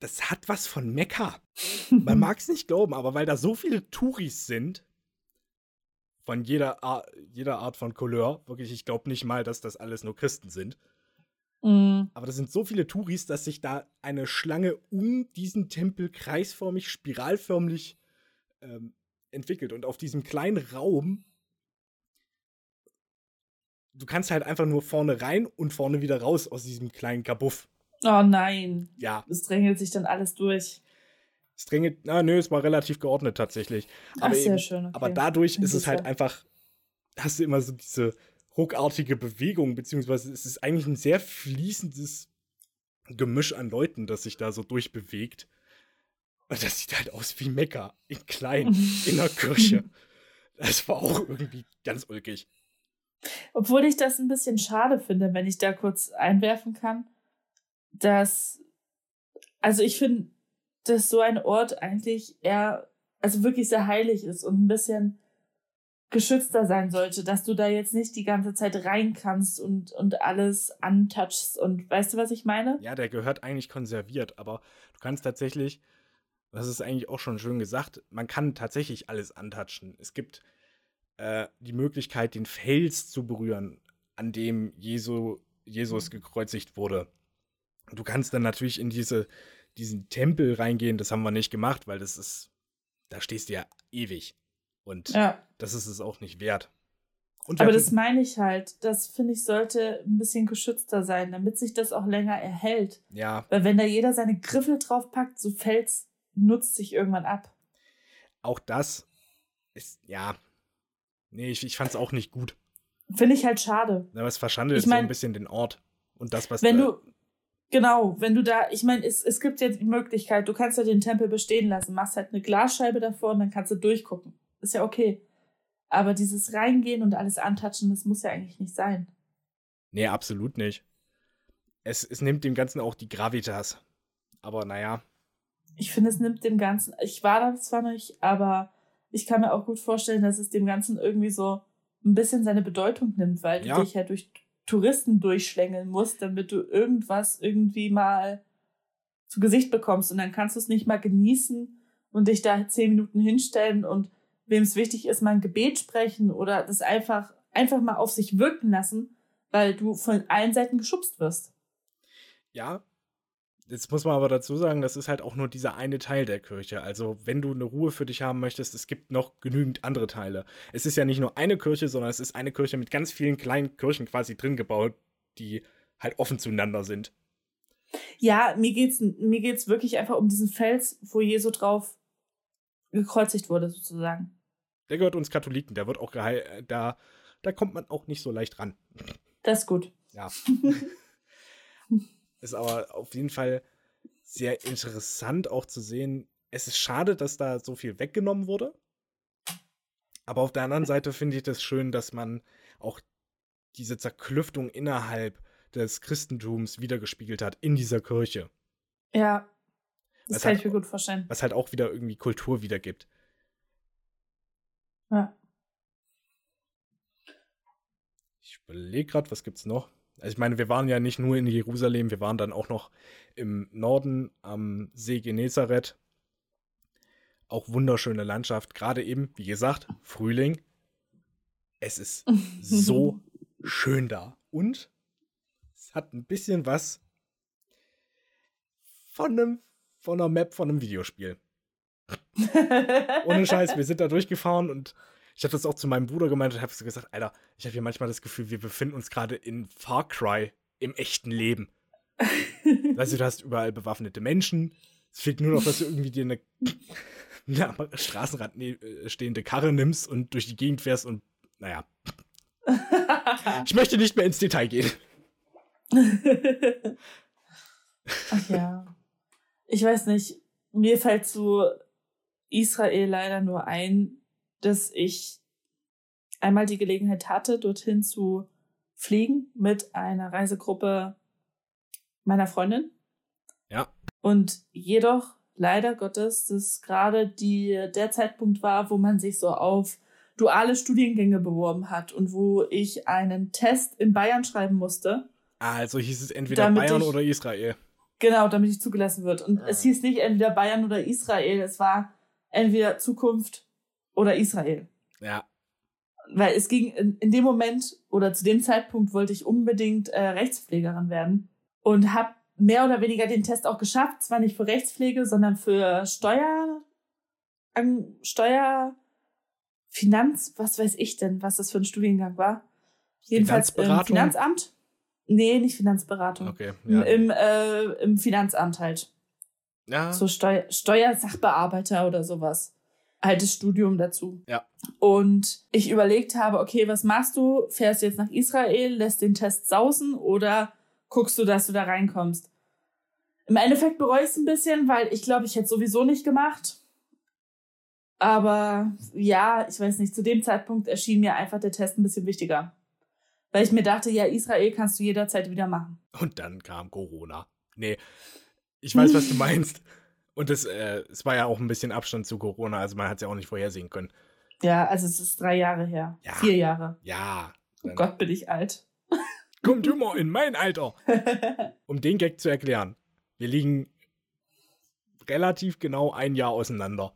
Speaker 1: das hat was von Mekka. Man mag es nicht glauben, aber weil da so viele Touris sind, von jeder, Ar jeder Art von Couleur, wirklich, ich glaube nicht mal, dass das alles nur Christen sind.
Speaker 2: Mhm.
Speaker 1: Aber das sind so viele Touris, dass sich da eine Schlange um diesen Tempel kreisförmig, spiralförmig ähm, entwickelt. Und auf diesem kleinen Raum, du kannst halt einfach nur vorne rein und vorne wieder raus aus diesem kleinen Kabuff.
Speaker 2: Oh nein.
Speaker 1: Ja.
Speaker 2: Es drängelt sich dann alles durch.
Speaker 1: Es drängelt, na nö, es war relativ geordnet tatsächlich. Aber,
Speaker 2: Ach, sehr
Speaker 1: eben,
Speaker 2: schön, okay.
Speaker 1: aber dadurch ist es halt einfach, hast du immer so diese ruckartige Bewegung, beziehungsweise es ist eigentlich ein sehr fließendes Gemisch an Leuten, das sich da so durchbewegt. Und das sieht halt aus wie Mekka, in klein, in der Kirche. Das war auch irgendwie ganz ulkig.
Speaker 2: Obwohl ich das ein bisschen schade finde, wenn ich da kurz einwerfen kann dass, also ich finde, dass so ein Ort eigentlich eher, also wirklich sehr heilig ist und ein bisschen geschützter sein sollte, dass du da jetzt nicht die ganze Zeit rein kannst und, und alles antouchst und weißt du, was ich meine?
Speaker 1: Ja, der gehört eigentlich konserviert, aber du kannst tatsächlich, das ist eigentlich auch schon schön gesagt, man kann tatsächlich alles antatschen. Es gibt äh, die Möglichkeit, den Fels zu berühren, an dem Jesu, Jesus gekreuzigt wurde. Du kannst dann natürlich in diese, diesen Tempel reingehen. Das haben wir nicht gemacht, weil das ist, da stehst du ja ewig. Und
Speaker 2: ja.
Speaker 1: das ist es auch nicht wert.
Speaker 2: Aber das meine ich halt. Das finde ich sollte ein bisschen geschützter sein, damit sich das auch länger erhält.
Speaker 1: Ja.
Speaker 2: Weil wenn da jeder seine Griffel draufpackt, so fällt's, nutzt sich irgendwann ab.
Speaker 1: Auch das ist, ja, Nee, ich, ich fand es auch nicht gut.
Speaker 2: Finde ich halt schade.
Speaker 1: Aber es verschandelt
Speaker 2: Ich mein-
Speaker 1: so ein bisschen den Ort und das, was
Speaker 2: Wenn
Speaker 1: da-
Speaker 2: du, genau, wenn du da, ich meine, es, es gibt jetzt die Möglichkeit, du kannst ja den Tempel bestehen lassen, machst halt eine Glasscheibe davor und dann kannst du durchgucken. Ist ja okay. Aber dieses Reingehen und alles antatschen, das muss ja eigentlich nicht sein.
Speaker 1: Nee, absolut nicht. Es, es nimmt dem Ganzen auch die Gravitas. Aber naja,
Speaker 2: Ich finde, es nimmt dem Ganzen, ich war da zwar nicht, aber ich kann mir auch gut vorstellen, dass es dem Ganzen irgendwie so ein bisschen seine Bedeutung nimmt, weil
Speaker 1: Ja.
Speaker 2: du dich ja durch Touristen durchschlängeln musst, damit du irgendwas irgendwie mal zu Gesicht bekommst. Und dann kannst du es nicht mal genießen und dich da zehn Minuten hinstellen und wem es wichtig ist, mal ein Gebet sprechen oder das einfach, einfach mal auf sich wirken lassen, weil du von allen Seiten geschubst wirst.
Speaker 1: ja. Jetzt muss man aber dazu sagen, das ist halt auch nur dieser eine Teil der Kirche. Also, wenn du eine Ruhe für dich haben möchtest, es gibt noch genügend andere Teile. Es ist ja nicht nur eine Kirche, sondern es ist eine Kirche mit ganz vielen kleinen Kirchen quasi drin gebaut, die halt offen zueinander sind.
Speaker 2: Ja, mir geht's, mir geht's wirklich einfach um diesen Fels, wo Jesu drauf gekreuzigt wurde, sozusagen.
Speaker 1: Der gehört uns Katholiken, der wird auch geheil, äh, da, da kommt man auch nicht so leicht ran.
Speaker 2: Das ist gut.
Speaker 1: Ja. ist aber auf jeden Fall sehr interessant auch zu sehen. Es ist schade, dass da so viel weggenommen wurde. Aber auf der anderen Seite finde ich das schön, dass man auch diese Zerklüftung innerhalb des Christentums wiedergespiegelt hat in dieser Kirche.
Speaker 2: Ja. Das
Speaker 1: Was
Speaker 2: kann
Speaker 1: hat-
Speaker 2: ich mir gut vorstellen.
Speaker 1: Was halt auch wieder irgendwie Kultur wiedergibt.
Speaker 2: Ja.
Speaker 1: Ich überlege gerade, was gibt's noch? Also ich meine, wir waren ja nicht nur in Jerusalem, wir waren dann auch noch im Norden am See Genezareth. Auch wunderschöne Landschaft, gerade eben, wie gesagt, Frühling. Es ist so schön da. Und es hat ein bisschen was von einem von einer Map von einem Videospiel. Ohne Scheiß, wir sind da durchgefahren und ich habe das auch zu meinem Bruder gemeint und habe so gesagt, Alter, ich habe hier manchmal das Gefühl, wir befinden uns gerade in Far Cry im echten Leben. Weißt du, du hast überall bewaffnete Menschen. Es fehlt nur noch, dass du irgendwie dir eine, eine am Straßenrand ne- äh, stehende Karre nimmst und durch die Gegend fährst und naja. Ich möchte nicht mehr ins Detail gehen.
Speaker 2: Ach ja. Ich weiß nicht, mir fällt zu Israel leider nur ein, dass ich einmal die Gelegenheit hatte, dorthin zu fliegen mit einer Reisegruppe meiner Freundin.
Speaker 1: Ja.
Speaker 2: Und jedoch, leider Gottes, das gerade die, der Zeitpunkt war, wo man sich so auf duale Studiengänge beworben hat und wo ich einen Test in Bayern schreiben musste.
Speaker 1: Also hieß es entweder Bayern
Speaker 2: ich-
Speaker 1: oder Israel.
Speaker 2: Genau, damit ich zugelassen wird. Und es hieß nicht entweder Bayern oder Israel, es war entweder Zukunft oder Israel.
Speaker 1: Ja.
Speaker 2: Weil es ging in, in dem Moment oder zu dem Zeitpunkt wollte ich unbedingt äh, Rechtspflegerin werden und habe mehr oder weniger den Test auch geschafft. Zwar nicht für Rechtspflege, sondern für Steuer, an, Steuer, Finanz, was weiß ich denn, was das für ein Studiengang war. Jedenfalls im? Finanzamt. Nee, nicht Finanzberatung.
Speaker 1: Okay.
Speaker 2: Im,
Speaker 1: Ja.
Speaker 2: im, äh, Im Finanzamt halt.
Speaker 1: Ja.
Speaker 2: So Steu Steuersachbearbeiter oder sowas. Altes Studium dazu.
Speaker 1: Ja.
Speaker 2: Und ich überlegt habe, okay, was machst du? Fährst du jetzt nach Israel, lässt den Test sausen oder guckst du, dass du da reinkommst? Im Endeffekt bereue ich es ein bisschen, weil ich glaube, ich hätte es sowieso nicht gemacht. Aber ja, ich weiß nicht, zu dem Zeitpunkt erschien mir einfach der Test ein bisschen wichtiger. Weil ich mir dachte, ja, Israel kannst du jederzeit wieder machen.
Speaker 1: Und dann kam Corona. Nee, ich weiß, was du meinst. Und es, äh, es war ja auch ein bisschen Abstand zu Corona, also man hat es ja auch nicht vorhersehen können.
Speaker 2: Ja, also es ist drei Jahre her.
Speaker 1: Ja.
Speaker 2: Vier Jahre.
Speaker 1: Ja.
Speaker 2: Oh Gott, bin ich alt.
Speaker 1: Kommt immer in mein Alter. Um den Gag zu erklären. Wir liegen relativ genau ein Jahr auseinander.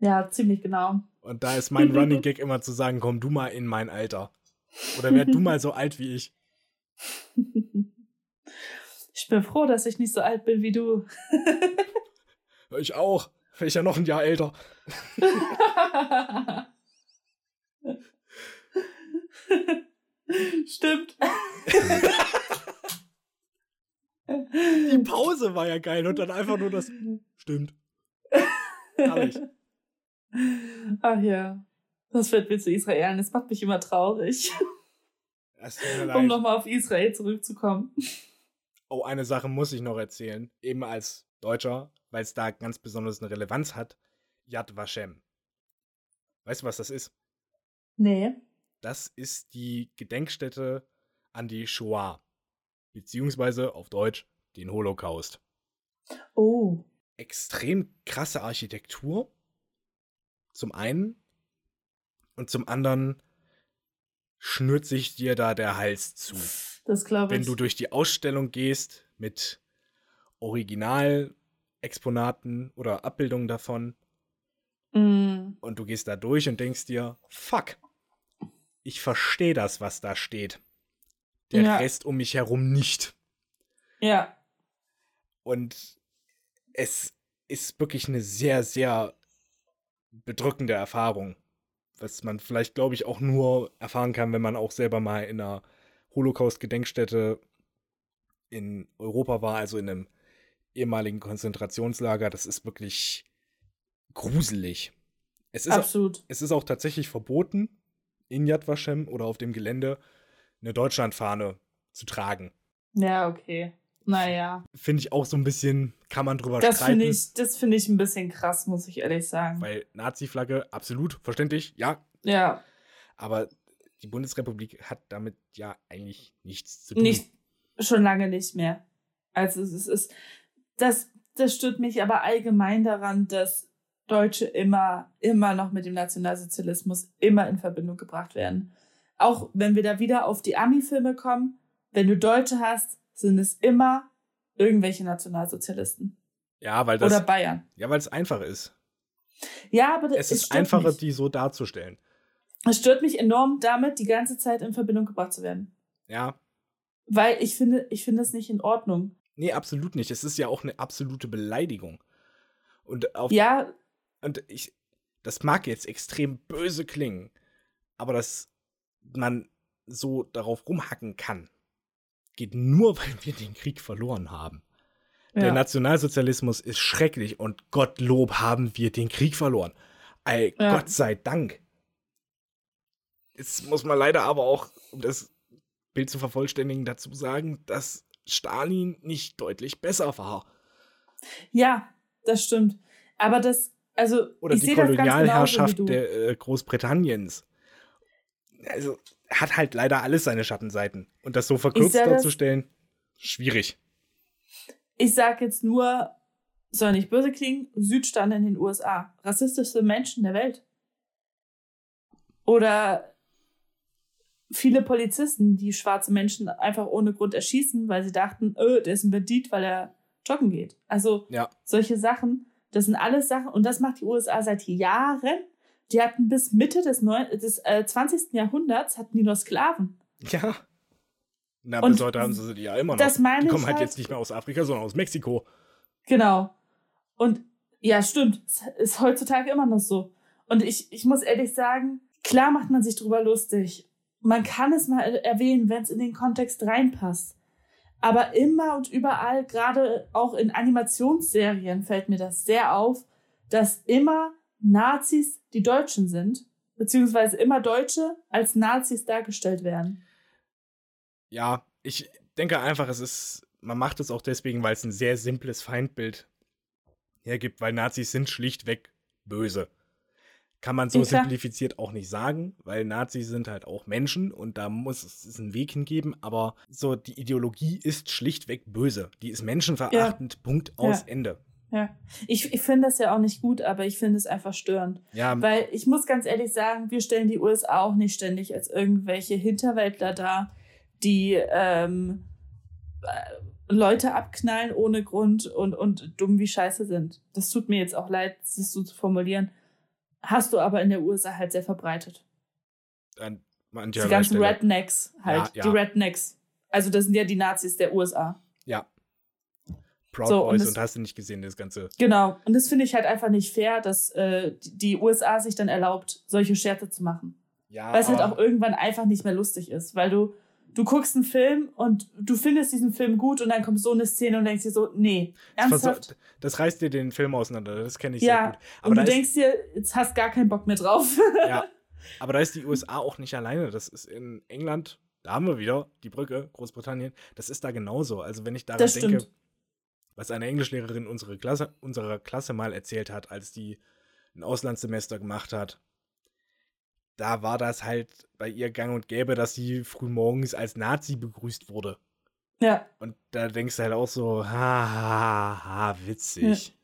Speaker 2: ja, ziemlich genau.
Speaker 1: Und da ist mein Running Gag immer zu sagen, komm du mal in mein Alter. Oder werd du mal so alt wie ich.
Speaker 2: Ich bin froh, dass ich nicht so alt bin wie du.
Speaker 1: Ich auch. Wäre ich ja noch ein Jahr älter.
Speaker 2: Stimmt.
Speaker 1: Die Pause war ja geil und dann einfach nur das. Stimmt. Herrlich.
Speaker 2: Ach ja. Das wird mir zu Israel. Das macht mich immer traurig. um nochmal auf Israel zurückzukommen.
Speaker 1: Oh, eine Sache muss ich noch erzählen. Eben als Deutscher, weil es da ganz besonders eine Relevanz hat. Yad Vashem. Weißt du, was das ist?
Speaker 2: Nee.
Speaker 1: Das ist die Gedenkstätte an die Shoah. Beziehungsweise auf Deutsch den Holocaust.
Speaker 2: Oh.
Speaker 1: Extrem krasse Architektur. Zum einen. Und zum anderen schnürt sich dir da der Hals zu.
Speaker 2: Das glaube
Speaker 1: ich. Wenn du durch die Ausstellung gehst mit Originalexponaten oder Abbildungen davon
Speaker 2: mm.
Speaker 1: und du gehst da durch und denkst dir, fuck, ich verstehe das, was da steht. Der ja. Rest um mich herum nicht.
Speaker 2: Ja.
Speaker 1: Und es ist wirklich eine sehr, sehr bedrückende Erfahrung was man vielleicht, glaube ich, auch nur erfahren kann, wenn man auch selber mal in einer Holocaust-Gedenkstätte in Europa war, also in einem ehemaligen Konzentrationslager. Das ist wirklich gruselig. Es ist,
Speaker 2: Absolut.
Speaker 1: Es ist auch tatsächlich verboten, in Yad Vashem oder auf dem Gelände eine Deutschlandfahne zu tragen.
Speaker 2: Ja, okay. Naja.
Speaker 1: Finde ich auch so ein bisschen, kann man drüber
Speaker 2: das
Speaker 1: streiten.
Speaker 2: Ich, das finde ich ein bisschen krass, muss ich ehrlich sagen.
Speaker 1: Weil Nazi-Flagge, absolut, verständlich, ja.
Speaker 2: Ja.
Speaker 1: Aber die Bundesrepublik hat damit ja eigentlich nichts zu tun.
Speaker 2: Nicht, schon lange nicht mehr. Also es ist, das, das stört mich aber allgemein daran, dass Deutsche immer, immer noch mit dem Nationalsozialismus immer in Verbindung gebracht werden. Auch wenn wir da wieder auf die Ami-Filme kommen, wenn du Deutsche hast, sind es immer irgendwelche Nationalsozialisten.
Speaker 1: Ja, weil das.
Speaker 2: Oder Bayern.
Speaker 1: Ja, weil es einfach ist.
Speaker 2: Ja, aber
Speaker 1: es, es ist einfacher, die so darzustellen.
Speaker 2: Es stört mich enorm, damit die ganze Zeit in Verbindung gebracht zu werden.
Speaker 1: Ja.
Speaker 2: Weil ich finde, ich finde es nicht in Ordnung.
Speaker 1: Nee, absolut nicht. Es ist ja auch eine absolute Beleidigung. Und auf.
Speaker 2: Ja.
Speaker 1: Und ich. Das mag jetzt extrem böse klingen, aber dass man so darauf rumhacken kann, geht nur, weil wir den Krieg verloren haben. Ja. Der Nationalsozialismus ist schrecklich und Gottlob haben wir den Krieg verloren. Ey, ja. Gott sei Dank. Jetzt muss man leider aber auch, um das Bild zu vervollständigen, dazu sagen, dass Stalin nicht deutlich besser war.
Speaker 2: Ja, das stimmt. Aber das, also.
Speaker 1: Oder die Kolonialherrschaft der äh, Großbritanniens. Also, hat halt leider alles seine Schattenseiten. Und das so verkürzt darzustellen, schwierig.
Speaker 2: Ich sag jetzt nur, soll nicht böse klingen, Südstaaten in den USA. Rassistischste Menschen der Welt. Oder viele Polizisten, die schwarze Menschen einfach ohne Grund erschießen, weil sie dachten, oh, der ist ein Bandit, weil er joggen geht. Also
Speaker 1: ja.
Speaker 2: solche Sachen, das sind alles Sachen und das macht die USA seit Jahren die hatten bis Mitte des, Neu des äh, 20. Jahrhunderts hatten die nur Sklaven.
Speaker 1: Ja. Na, bis heute haben sie die ja immer noch.
Speaker 2: Das meine
Speaker 1: die kommen
Speaker 2: halt,
Speaker 1: halt jetzt nicht mehr aus Afrika, sondern aus Mexiko.
Speaker 2: Genau. Und ja, stimmt. Es ist heutzutage immer noch so. Und ich, ich muss ehrlich sagen, klar macht man sich drüber lustig. Man kann es mal erwähnen, wenn es in den Kontext reinpasst. Aber immer und überall, gerade auch in Animationsserien, fällt mir das sehr auf, dass immer Nazis die Deutschen sind, beziehungsweise immer Deutsche als Nazis dargestellt werden.
Speaker 1: Ja, ich denke einfach, es ist, man macht es auch deswegen, weil es ein sehr simples Feindbild hergibt, weil Nazis sind schlichtweg böse. Kann man so ja, simplifiziert auch nicht sagen, weil Nazis sind halt auch Menschen und da muss es einen Weg hingeben, aber so die Ideologie ist schlichtweg böse. Die ist menschenverachtend, ja. Punkt aus ja. Ende.
Speaker 2: Ja, ich, ich finde das ja auch nicht gut, aber ich finde es einfach störend.
Speaker 1: Ja.
Speaker 2: Weil ich muss ganz ehrlich sagen, wir stellen die USA auch nicht ständig als irgendwelche Hinterwäldler dar, die ähm, äh, Leute abknallen ohne Grund und, und dumm wie Scheiße sind. Das tut mir jetzt auch leid, das so zu formulieren. Hast du aber in der USA halt sehr verbreitet.
Speaker 1: An
Speaker 2: die ganzen Stelle. Rednecks halt, ja, ja. die Rednecks. Also das sind ja die Nazis der USA.
Speaker 1: Ja, Proud so, Boys und, das, und, hast du nicht gesehen, das Ganze.
Speaker 2: Genau. Und das finde ich halt einfach nicht fair, dass äh, die USA sich dann erlaubt, solche Scherze zu machen.
Speaker 1: Ja.
Speaker 2: Weil es halt auch irgendwann einfach nicht mehr lustig ist. Weil du, du guckst einen Film und du findest diesen Film gut und dann kommt so eine Szene und denkst dir so, nee, ernsthaft.
Speaker 1: Das, das reißt dir den Film auseinander, das kenne ich
Speaker 2: ja,
Speaker 1: sehr gut.
Speaker 2: Aber und du denkst dir, jetzt hast gar keinen Bock mehr drauf.
Speaker 1: ja. Aber da ist die USA auch nicht alleine. Das ist in England, da haben wir wieder die Brücke, Großbritannien. Das ist da genauso. Also, wenn ich daran
Speaker 2: Das
Speaker 1: denke,
Speaker 2: stimmt.
Speaker 1: was eine Englischlehrerin unsere Klasse, unserer Klasse mal erzählt hat, als die ein Auslandssemester gemacht hat, da war das halt bei ihr gang und gäbe, dass sie frühmorgens als Nazi begrüßt wurde.
Speaker 2: Ja,
Speaker 1: Und da denkst du halt auch so, ha, ha, ha witzig.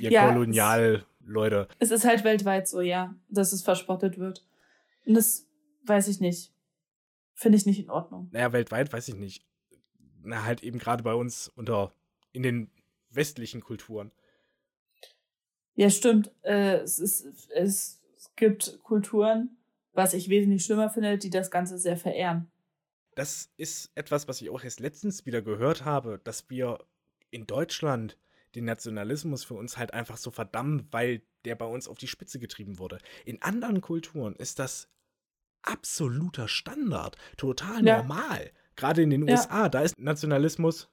Speaker 1: Ihr
Speaker 2: Ja, es-
Speaker 1: Kolonial-Leute.
Speaker 2: es ist halt weltweit so, ja, dass es verspottet wird. Und das weiß ich nicht. Finde ich nicht in Ordnung.
Speaker 1: Naja, weltweit weiß ich nicht. Na, halt eben gerade bei uns unter, in den westlichen Kulturen.
Speaker 2: Ja, stimmt. Äh, es, ist, es gibt Kulturen, was ich wesentlich schlimmer finde, die das Ganze sehr verehren.
Speaker 1: Das ist etwas, was ich auch erst letztens wieder gehört habe, dass wir in Deutschland den Nationalismus für uns halt einfach so verdammen, weil der bei uns auf die Spitze getrieben wurde. In anderen Kulturen ist das absoluter Standard, total
Speaker 2: Ja.
Speaker 1: normal. Gerade in den
Speaker 2: Ja.
Speaker 1: USA, da ist Nationalismus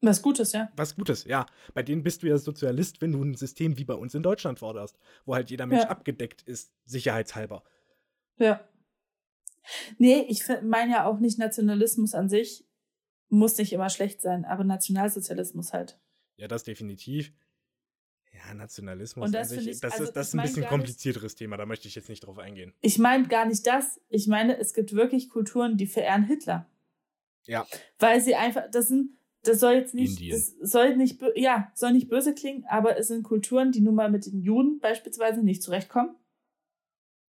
Speaker 2: Was Gutes, ja.
Speaker 1: was Gutes, ja. Bei denen bist du ja Sozialist, wenn du ein System wie bei uns in Deutschland forderst, wo halt jeder Mensch
Speaker 2: Ja.
Speaker 1: abgedeckt ist, sicherheitshalber.
Speaker 2: Ja. Nee, ich meine ja auch nicht Nationalismus an sich muss nicht immer schlecht sein, aber Nationalsozialismus halt.
Speaker 1: Ja, das definitiv. Ja, Nationalismus
Speaker 2: Und
Speaker 1: an
Speaker 2: das
Speaker 1: sich,
Speaker 2: finde ich-
Speaker 1: das,
Speaker 2: also
Speaker 1: ist, das ist ein bisschen
Speaker 2: gar nicht-
Speaker 1: komplizierteres Thema, da möchte ich jetzt nicht drauf eingehen.
Speaker 2: Ich meine gar nicht das. Ich meine, es gibt wirklich Kulturen, die verehren Hitler.
Speaker 1: Ja.
Speaker 2: Weil sie einfach, das sind, das soll jetzt nicht,
Speaker 1: Indien.
Speaker 2: das soll nicht, ja, soll nicht böse klingen, aber es sind Kulturen, die nun mal mit den Juden beispielsweise nicht zurechtkommen.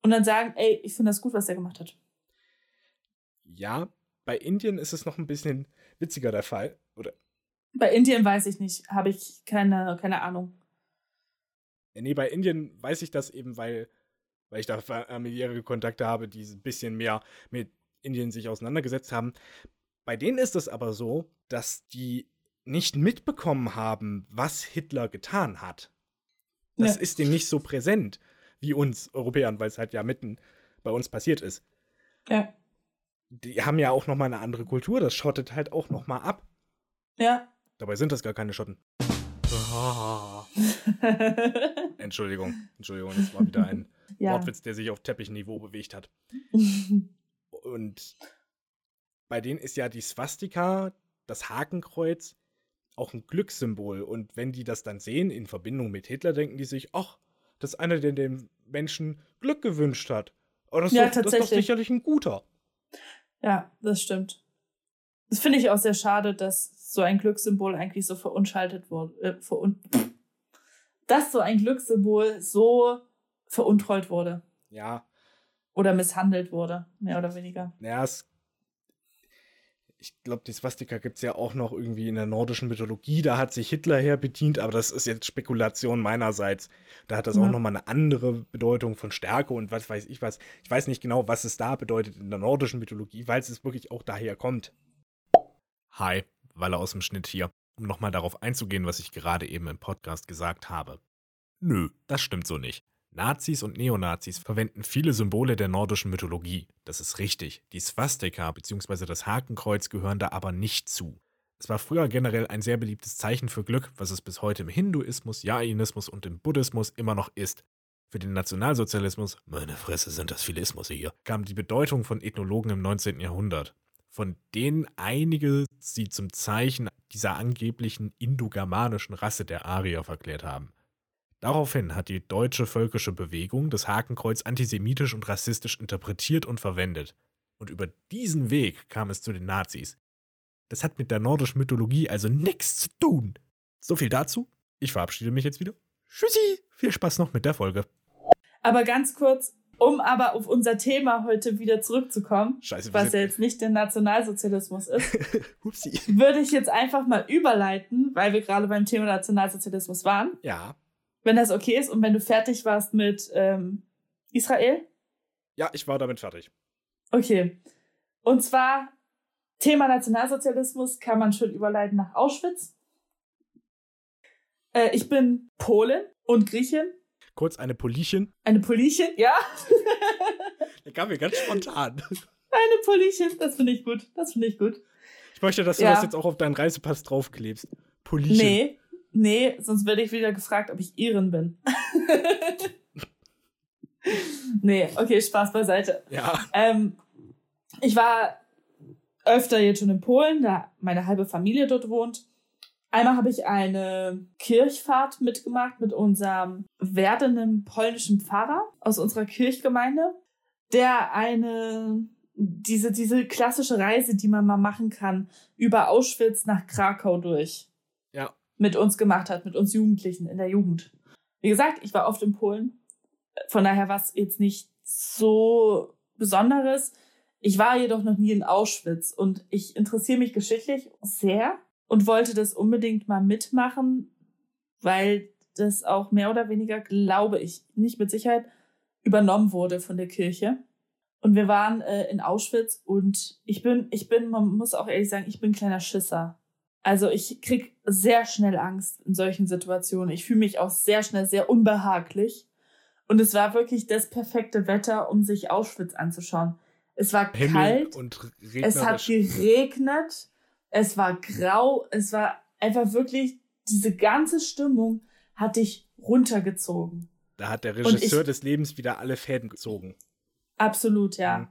Speaker 2: Und dann sagen, ey, ich finde das gut, was er gemacht hat.
Speaker 1: Ja, bei Indien ist es noch ein bisschen witziger der Fall. Oder,
Speaker 2: Bei Indien weiß ich nicht, habe ich keine, keine Ahnung.
Speaker 1: nee, bei Indien weiß ich das eben, weil, weil ich da familiäre Kontakte habe, die ein bisschen mehr mit Indien sich auseinandergesetzt haben. Bei denen ist es aber so, dass die nicht mitbekommen haben, was Hitler getan hat. Das
Speaker 2: Ja.
Speaker 1: ist denen nicht so präsent wie uns Europäern, weil es halt ja mitten bei uns passiert ist.
Speaker 2: Ja.
Speaker 1: Die haben ja auch noch mal eine andere Kultur, das schottet halt auch noch mal ab.
Speaker 2: Ja.
Speaker 1: Dabei sind das gar keine Schotten. Entschuldigung, Entschuldigung, das war wieder ein
Speaker 2: ja.
Speaker 1: Wortwitz, der sich auf Teppichniveau bewegt hat. Und bei denen ist ja die Swastika, das Hakenkreuz, auch ein Glückssymbol. Und wenn die das dann sehen in Verbindung mit Hitler, denken die sich, ach, das ist einer, der dem Menschen Glück gewünscht hat. Aber das ist,
Speaker 2: Ja,
Speaker 1: doch, das ist doch sicherlich ein guter.
Speaker 2: Ja, das stimmt. Das finde ich auch sehr schade, dass so ein Glückssymbol eigentlich so verunschaltet wurde. Äh, verun dass so ein Glückssymbol so veruntreut wurde
Speaker 1: Ja,
Speaker 2: oder misshandelt wurde, mehr oder weniger.
Speaker 1: naja, es. Ich glaube, die Swastika gibt es ja auch noch irgendwie in der nordischen Mythologie. Da hat sich Hitler her bedient, aber das ist jetzt Spekulation meinerseits. Da hat das
Speaker 2: Ja.
Speaker 1: auch nochmal eine andere Bedeutung von Stärke und was weiß ich was. Ich weiß nicht genau, was es da bedeutet in der nordischen Mythologie, weil es wirklich auch daher kommt. Hi, Walle aus dem Schnitt hier, um nochmal darauf einzugehen, was ich gerade eben im Podcast gesagt habe. Nö, das stimmt so nicht. Nazis und Neonazis verwenden viele Symbole der nordischen Mythologie. Das ist richtig. Die Swastika bzw. das Hakenkreuz gehören da aber nicht zu. Es war früher generell ein sehr beliebtes Zeichen für Glück, was es bis heute im Hinduismus, Jainismus und im Buddhismus immer noch ist. Für den Nationalsozialismus, meine Fresse sind das viele Ismusse hier, kam die Bedeutung von Ethnologen im 19. Jahrhundert, von denen einige sie zum Zeichen dieser angeblichen indogermanischen Rasse der Arier verklärt haben. Daraufhin hat die deutsche völkische Bewegung das Hakenkreuz antisemitisch und rassistisch interpretiert und verwendet. Und über diesen Weg kam es zu den Nazis. Das hat mit der nordischen Mythologie also nichts zu tun. So viel dazu. Ich verabschiede mich jetzt wieder. Tschüssi. Viel Spaß noch mit der Folge.
Speaker 2: Aber ganz kurz, um aber auf unser Thema heute wieder zurückzukommen,
Speaker 1: Scheiße,
Speaker 2: was ja jetzt nicht der Nationalsozialismus ist, würde ich jetzt einfach mal überleiten, weil wir gerade beim Thema Nationalsozialismus waren,
Speaker 1: Ja.
Speaker 2: Wenn das okay ist und wenn du fertig warst mit ähm, Israel.
Speaker 1: Ja, ich war damit fertig.
Speaker 2: Okay. Und zwar Thema Nationalsozialismus kann man schon überleiten nach Auschwitz. Äh, ich bin Polin und Griechin.
Speaker 1: Kurz eine Polichin.
Speaker 2: Eine Polichin, ja.
Speaker 1: Der kam mir ganz spontan.
Speaker 2: Eine Polichin, das finde ich gut. Das finde ich gut.
Speaker 1: Ich möchte, dass du
Speaker 2: Ja.
Speaker 1: das jetzt auch auf deinen Reisepass draufklebst. Polichin.
Speaker 2: Nee, nee, sonst werde ich wieder gefragt, ob ich Iren bin. nee, okay, Spaß beiseite.
Speaker 1: Ja.
Speaker 2: Ähm, ich war öfter jetzt schon in Polen, da meine halbe Familie dort wohnt. Einmal habe ich eine Kirchfahrt mitgemacht mit unserem werdenden polnischen Pfarrer aus unserer Kirchgemeinde, der eine diese, diese klassische Reise, die man mal machen kann, über Auschwitz nach Krakau durch. Mit uns gemacht hat, mit uns Jugendlichen in der Jugend. Wie gesagt, ich war oft in Polen. Von daher war es jetzt nicht so Besonderes. Ich war jedoch noch nie in Auschwitz und ich interessiere mich geschichtlich sehr und wollte das unbedingt mal mitmachen, weil das auch mehr oder weniger, glaube ich, nicht mit Sicherheit übernommen wurde von der Kirche. Und wir waren äh, in Auschwitz und ich bin, ich bin, man muss auch ehrlich sagen, ich bin ein kleiner Schisser. Also ich krieg sehr schnell Angst in solchen Situationen. Ich fühle mich auch sehr schnell sehr unbehaglich. Und es war wirklich das perfekte Wetter, um sich Auschwitz anzuschauen. Es war
Speaker 1: Himmel
Speaker 2: kalt,
Speaker 1: und
Speaker 2: es hat geregnet, es war grau, es war einfach wirklich, diese ganze Stimmung hat dich runtergezogen.
Speaker 1: Da hat der Regisseur
Speaker 2: ich-
Speaker 1: des Lebens wieder alle Fäden gezogen.
Speaker 2: Absolut, ja.
Speaker 1: Mhm.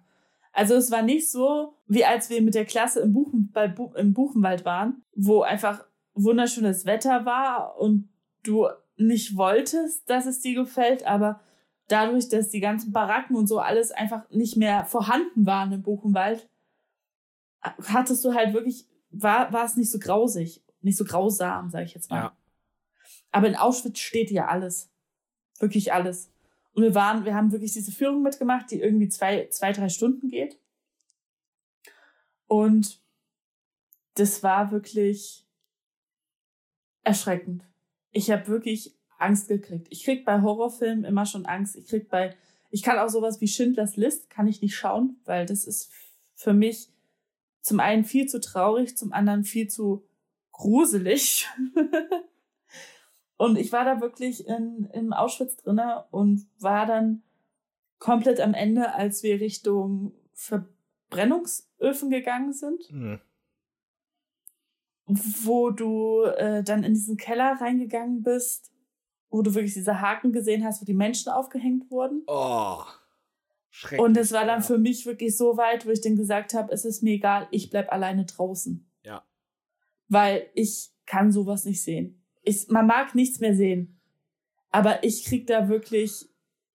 Speaker 2: Also es war nicht so, wie als wir mit der Klasse im, Buchen, bei Bu im Buchenwald waren, wo einfach wunderschönes Wetter war und du nicht wolltest, dass es dir gefällt, aber dadurch, dass die ganzen Baracken und so alles einfach nicht mehr vorhanden waren im Buchenwald, hattest du halt wirklich, war, war es nicht so grausig, nicht so grausam, sag ich jetzt mal.
Speaker 1: Ja.
Speaker 2: Aber in Auschwitz steht ja alles. Wirklich alles. Und wir waren, wir haben wirklich diese Führung mitgemacht, die irgendwie zwei, zwei, drei Stunden geht. Und das war wirklich erschreckend. Ich habe wirklich Angst gekriegt. Ich krieg bei Horrorfilmen immer schon Angst. Ich krieg bei, ich kann auch sowas wie Schindlers List, kann ich nicht schauen, weil das ist für mich zum einen viel zu traurig, zum anderen viel zu gruselig. und ich war da wirklich in, in Auschwitz drinne und war dann komplett am Ende, als wir Richtung Verbrennungsöfen gegangen sind,
Speaker 1: Hm.
Speaker 2: wo du äh, dann in diesen Keller reingegangen bist, wo du wirklich diese Haken gesehen hast, wo die Menschen aufgehängt wurden.
Speaker 1: Oh. Schrecklich.
Speaker 2: Und es war dann für mich wirklich so weit, wo ich dann gesagt habe, es ist mir egal, ich bleib alleine draußen.
Speaker 1: Ja.
Speaker 2: Weil ich kann sowas nicht sehen. Ich, man mag nichts mehr sehen. Aber ich krieg da wirklich,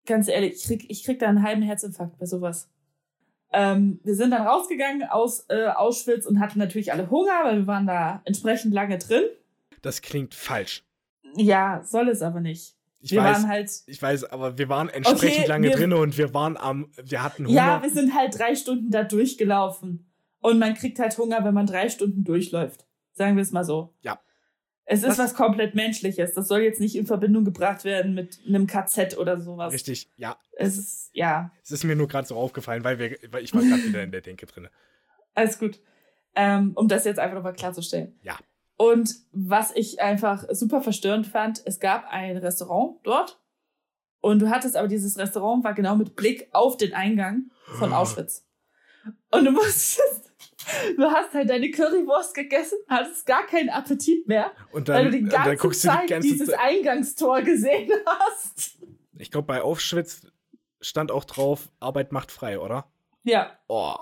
Speaker 2: ganz ehrlich, ich krieg, ich krieg da einen halben Herzinfarkt bei sowas. Ähm, wir sind dann rausgegangen aus äh, Auschwitz und hatten natürlich alle Hunger, weil wir waren da entsprechend lange drin.
Speaker 1: Das klingt falsch.
Speaker 2: Ja, soll es aber nicht.
Speaker 1: Ich
Speaker 2: wir
Speaker 1: weiß,
Speaker 2: waren halt
Speaker 1: ich weiß, aber wir waren entsprechend
Speaker 2: Okay,
Speaker 1: lange
Speaker 2: wir-
Speaker 1: drin und wir waren am, wir hatten Hunger.
Speaker 2: Ja, wir sind halt drei Stunden da durchgelaufen. Und man kriegt halt Hunger, wenn man drei Stunden durchläuft. Sagen wir es mal so.
Speaker 1: Ja.
Speaker 2: Es ist
Speaker 1: Was-
Speaker 2: was komplett Menschliches. Das soll jetzt nicht in Verbindung gebracht werden mit einem KZ oder sowas.
Speaker 1: Richtig, ja.
Speaker 2: Es ist, ja,
Speaker 1: Es ist mir nur gerade so aufgefallen, weil, wir, weil ich war gerade wieder in der Denke drin.
Speaker 2: alles gut. Ähm, um das jetzt einfach nochmal klarzustellen.
Speaker 1: Ja.
Speaker 2: Und was ich einfach super verstörend fand, es gab ein Restaurant dort. Und du hattest aber dieses Restaurant war genau mit Blick auf den Eingang von Auschwitz. Und du musstest, du hast halt deine Currywurst gegessen, hattest gar keinen Appetit mehr,
Speaker 1: Und
Speaker 2: weil
Speaker 1: dann,
Speaker 2: du die ganze
Speaker 1: dann guckst du
Speaker 2: Zeit
Speaker 1: die ganze
Speaker 2: dieses
Speaker 1: Zeit.
Speaker 2: Eingangstor gesehen hast.
Speaker 1: Ich glaube, bei Auschwitz stand auch drauf, Arbeit macht frei, oder?
Speaker 2: Ja.
Speaker 1: Oh.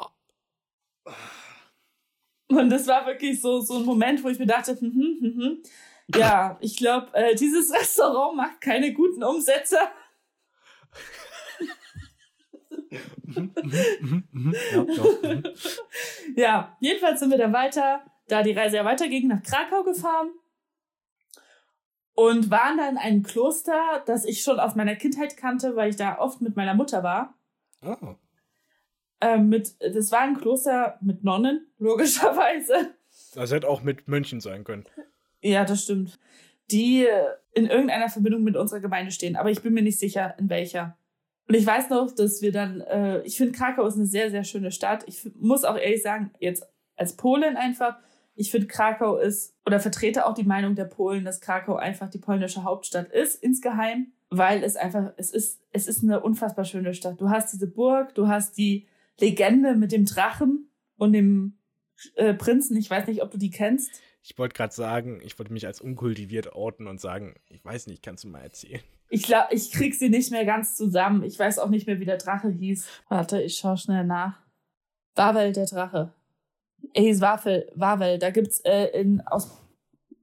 Speaker 2: Und das war wirklich so, so ein Moment, wo ich mir dachte, hm, hm, hm, hm. ja, ich glaube, äh, dieses Restaurant macht keine guten Umsätze.
Speaker 1: Mhm, mhm, mhm. Ja,
Speaker 2: jedenfalls sind wir dann weiter, da die Reise ja weiterging, nach Krakau gefahren und waren dann in einem Kloster, das ich schon aus meiner Kindheit kannte, weil ich da oft mit meiner Mutter war.
Speaker 1: Oh.
Speaker 2: Ähm, mit, das war ein Kloster mit Nonnen, logischerweise.
Speaker 1: Das hätte auch mit Mönchen sein können.
Speaker 2: Ja, das stimmt. Die in irgendeiner Verbindung mit unserer Gemeinde stehen, aber ich bin mir nicht sicher, in welcher. Und ich weiß noch, dass wir dann, äh, ich finde Krakau ist eine sehr, sehr schöne Stadt. Ich muss auch ehrlich sagen, jetzt als Polin einfach, ich finde Krakau ist, oder vertrete auch die Meinung der Polen, dass Krakau einfach die polnische Hauptstadt ist, insgeheim, weil es einfach, es ist, es ist eine unfassbar schöne Stadt. Du hast diese Burg, du hast die Legende mit dem Drachen und dem äh, Prinzen. Ich weiß nicht, ob du die kennst.
Speaker 1: Ich wollte gerade sagen, ich wollte mich als unkultiviert outen und sagen, ich weiß nicht, kannst du mal erzählen?
Speaker 2: Ich glaube, ich krieg sie nicht mehr ganz zusammen. Ich weiß auch nicht mehr, wie der Drache hieß. Warte, ich schau schnell nach. Wawel, der Drache. Er hieß Wafel, Wawel. Da gibt's äh, in, aus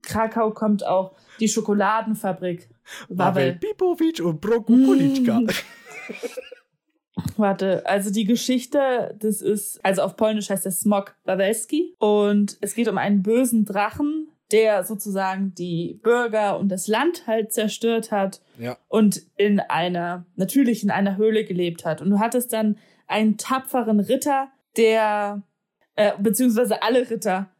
Speaker 2: Krakau kommt auch die Schokoladenfabrik.
Speaker 1: Wawel Pipovic und Brokupoliczka.
Speaker 2: Mm. Warte, also die Geschichte, das ist, also auf Polnisch heißt der Smok Wawelski und es geht um einen bösen Drachen, der sozusagen die Bürger und das Land halt zerstört hat
Speaker 1: Ja.
Speaker 2: und in einer, natürlich in einer Höhle gelebt hat. Und du hattest dann einen tapferen Ritter, der, äh, beziehungsweise alle Ritter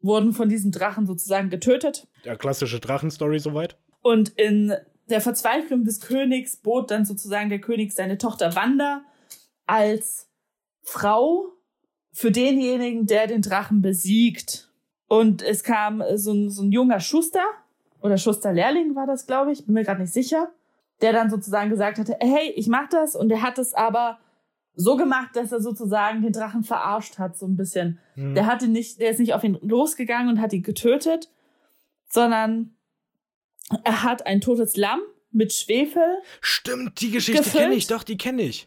Speaker 2: wurden von diesem Drachen sozusagen getötet.
Speaker 1: Der klassische Drachenstory soweit.
Speaker 2: Und in der Verzweiflung des Königs bot dann sozusagen der König seine Tochter Wanda als Frau für denjenigen, der den Drachen besiegt. Und es kam so ein, so ein junger Schuster oder Schusterlehrling war das, glaube ich, bin mir gerade nicht sicher, der dann sozusagen gesagt hatte, hey, ich mach das. Und er hat es aber so gemacht, dass er sozusagen den Drachen verarscht hat, so ein bisschen.
Speaker 1: Hm.
Speaker 2: Der hatte nicht, der ist nicht auf ihn losgegangen und hat ihn getötet, sondern er hat ein totes Lamm mit Schwefel,
Speaker 1: Stimmt, die Geschichte kenne ich, doch, die kenne ich.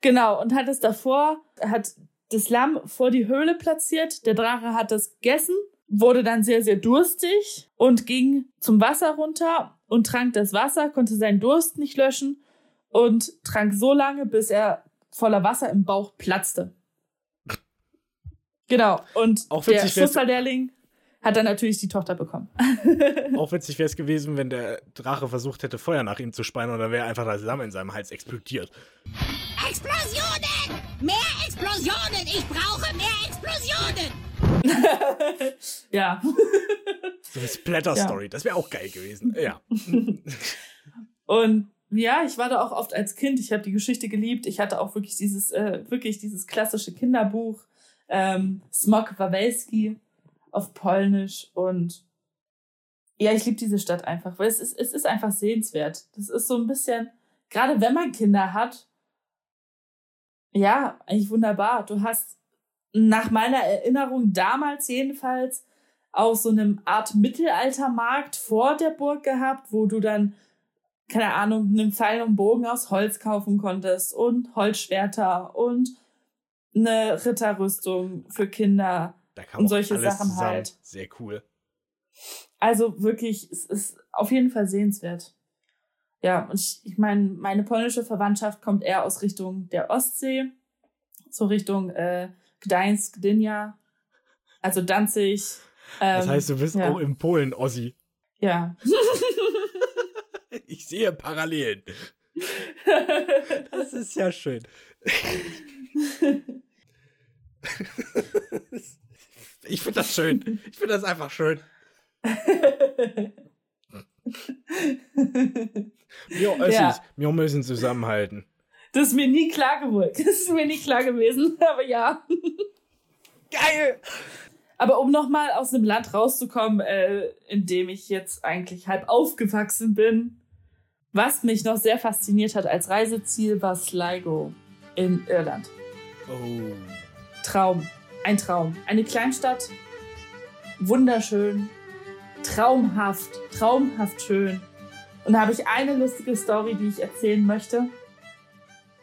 Speaker 2: genau, und hat es davor, er hat das Lamm vor die Höhle platziert. Der Drache hat es gegessen, wurde dann sehr, sehr durstig und ging zum Wasser runter und trank das Wasser, konnte seinen Durst nicht löschen und trank so lange, bis er voller Wasser im Bauch platzte. Genau, und
Speaker 1: Auch
Speaker 2: der Schusterlehrling hat dann natürlich die Tochter bekommen.
Speaker 1: Auch witzig wäre es gewesen, wenn der Drache versucht hätte, Feuer nach ihm zu speien und dann wäre einfach das Lamm in seinem Hals explodiert.
Speaker 4: Explosionen! Mehr Explosionen! Ich brauche mehr Explosionen!
Speaker 2: ja.
Speaker 1: So eine Splatter-Story, das wäre auch geil gewesen. Ja.
Speaker 2: Und ja, ich war da auch oft als Kind. Ich habe die Geschichte geliebt. Ich hatte auch wirklich dieses, äh, wirklich dieses klassische Kinderbuch, ähm, Smok Wawelski auf Polnisch. Und ja, ich liebe diese Stadt einfach, weil es ist, es ist einfach sehenswert. Das ist so ein bisschen, gerade wenn man Kinder hat, ja, eigentlich wunderbar. Du hast nach meiner Erinnerung damals jedenfalls auch so eine Art Mittelaltermarkt vor der Burg gehabt, wo du dann, keine Ahnung, einen Pfeil und Bogen aus Holz kaufen konntest und Holzschwerter und eine Ritterrüstung für Kinder.
Speaker 1: Da kam
Speaker 2: Und solche Sachen
Speaker 1: zusammen.
Speaker 2: halt.
Speaker 1: Sehr cool.
Speaker 2: Also wirklich, es ist auf jeden Fall sehenswert. Ja, und ich, ich meine, meine polnische Verwandtschaft kommt eher aus Richtung der Ostsee, so Richtung äh, Gdańsk, Gdynia, also Danzig.
Speaker 1: Das
Speaker 2: ähm,
Speaker 1: heißt, du bist
Speaker 2: ja.
Speaker 1: auch in Polen, Ossi.
Speaker 2: Ja.
Speaker 1: Ich sehe Parallelen. Das ist ja schön. Ich finde das schön. Ich finde das einfach schön. Wir Ossis,
Speaker 2: Ja.
Speaker 1: wir müssen zusammenhalten.
Speaker 2: Das ist mir nie klar geworden. Das ist mir nie klar gewesen, aber ja.
Speaker 1: Geil!
Speaker 2: Aber um nochmal aus einem Land rauszukommen, äh, in dem ich jetzt eigentlich halb aufgewachsen bin, was mich noch sehr fasziniert hat als Reiseziel, war Sligo in Irland.
Speaker 1: Oh.
Speaker 2: Traum. Ein Traum. Eine Kleinstadt. Wunderschön. Traumhaft. Traumhaft schön. Und da habe ich eine lustige Story, die ich erzählen möchte.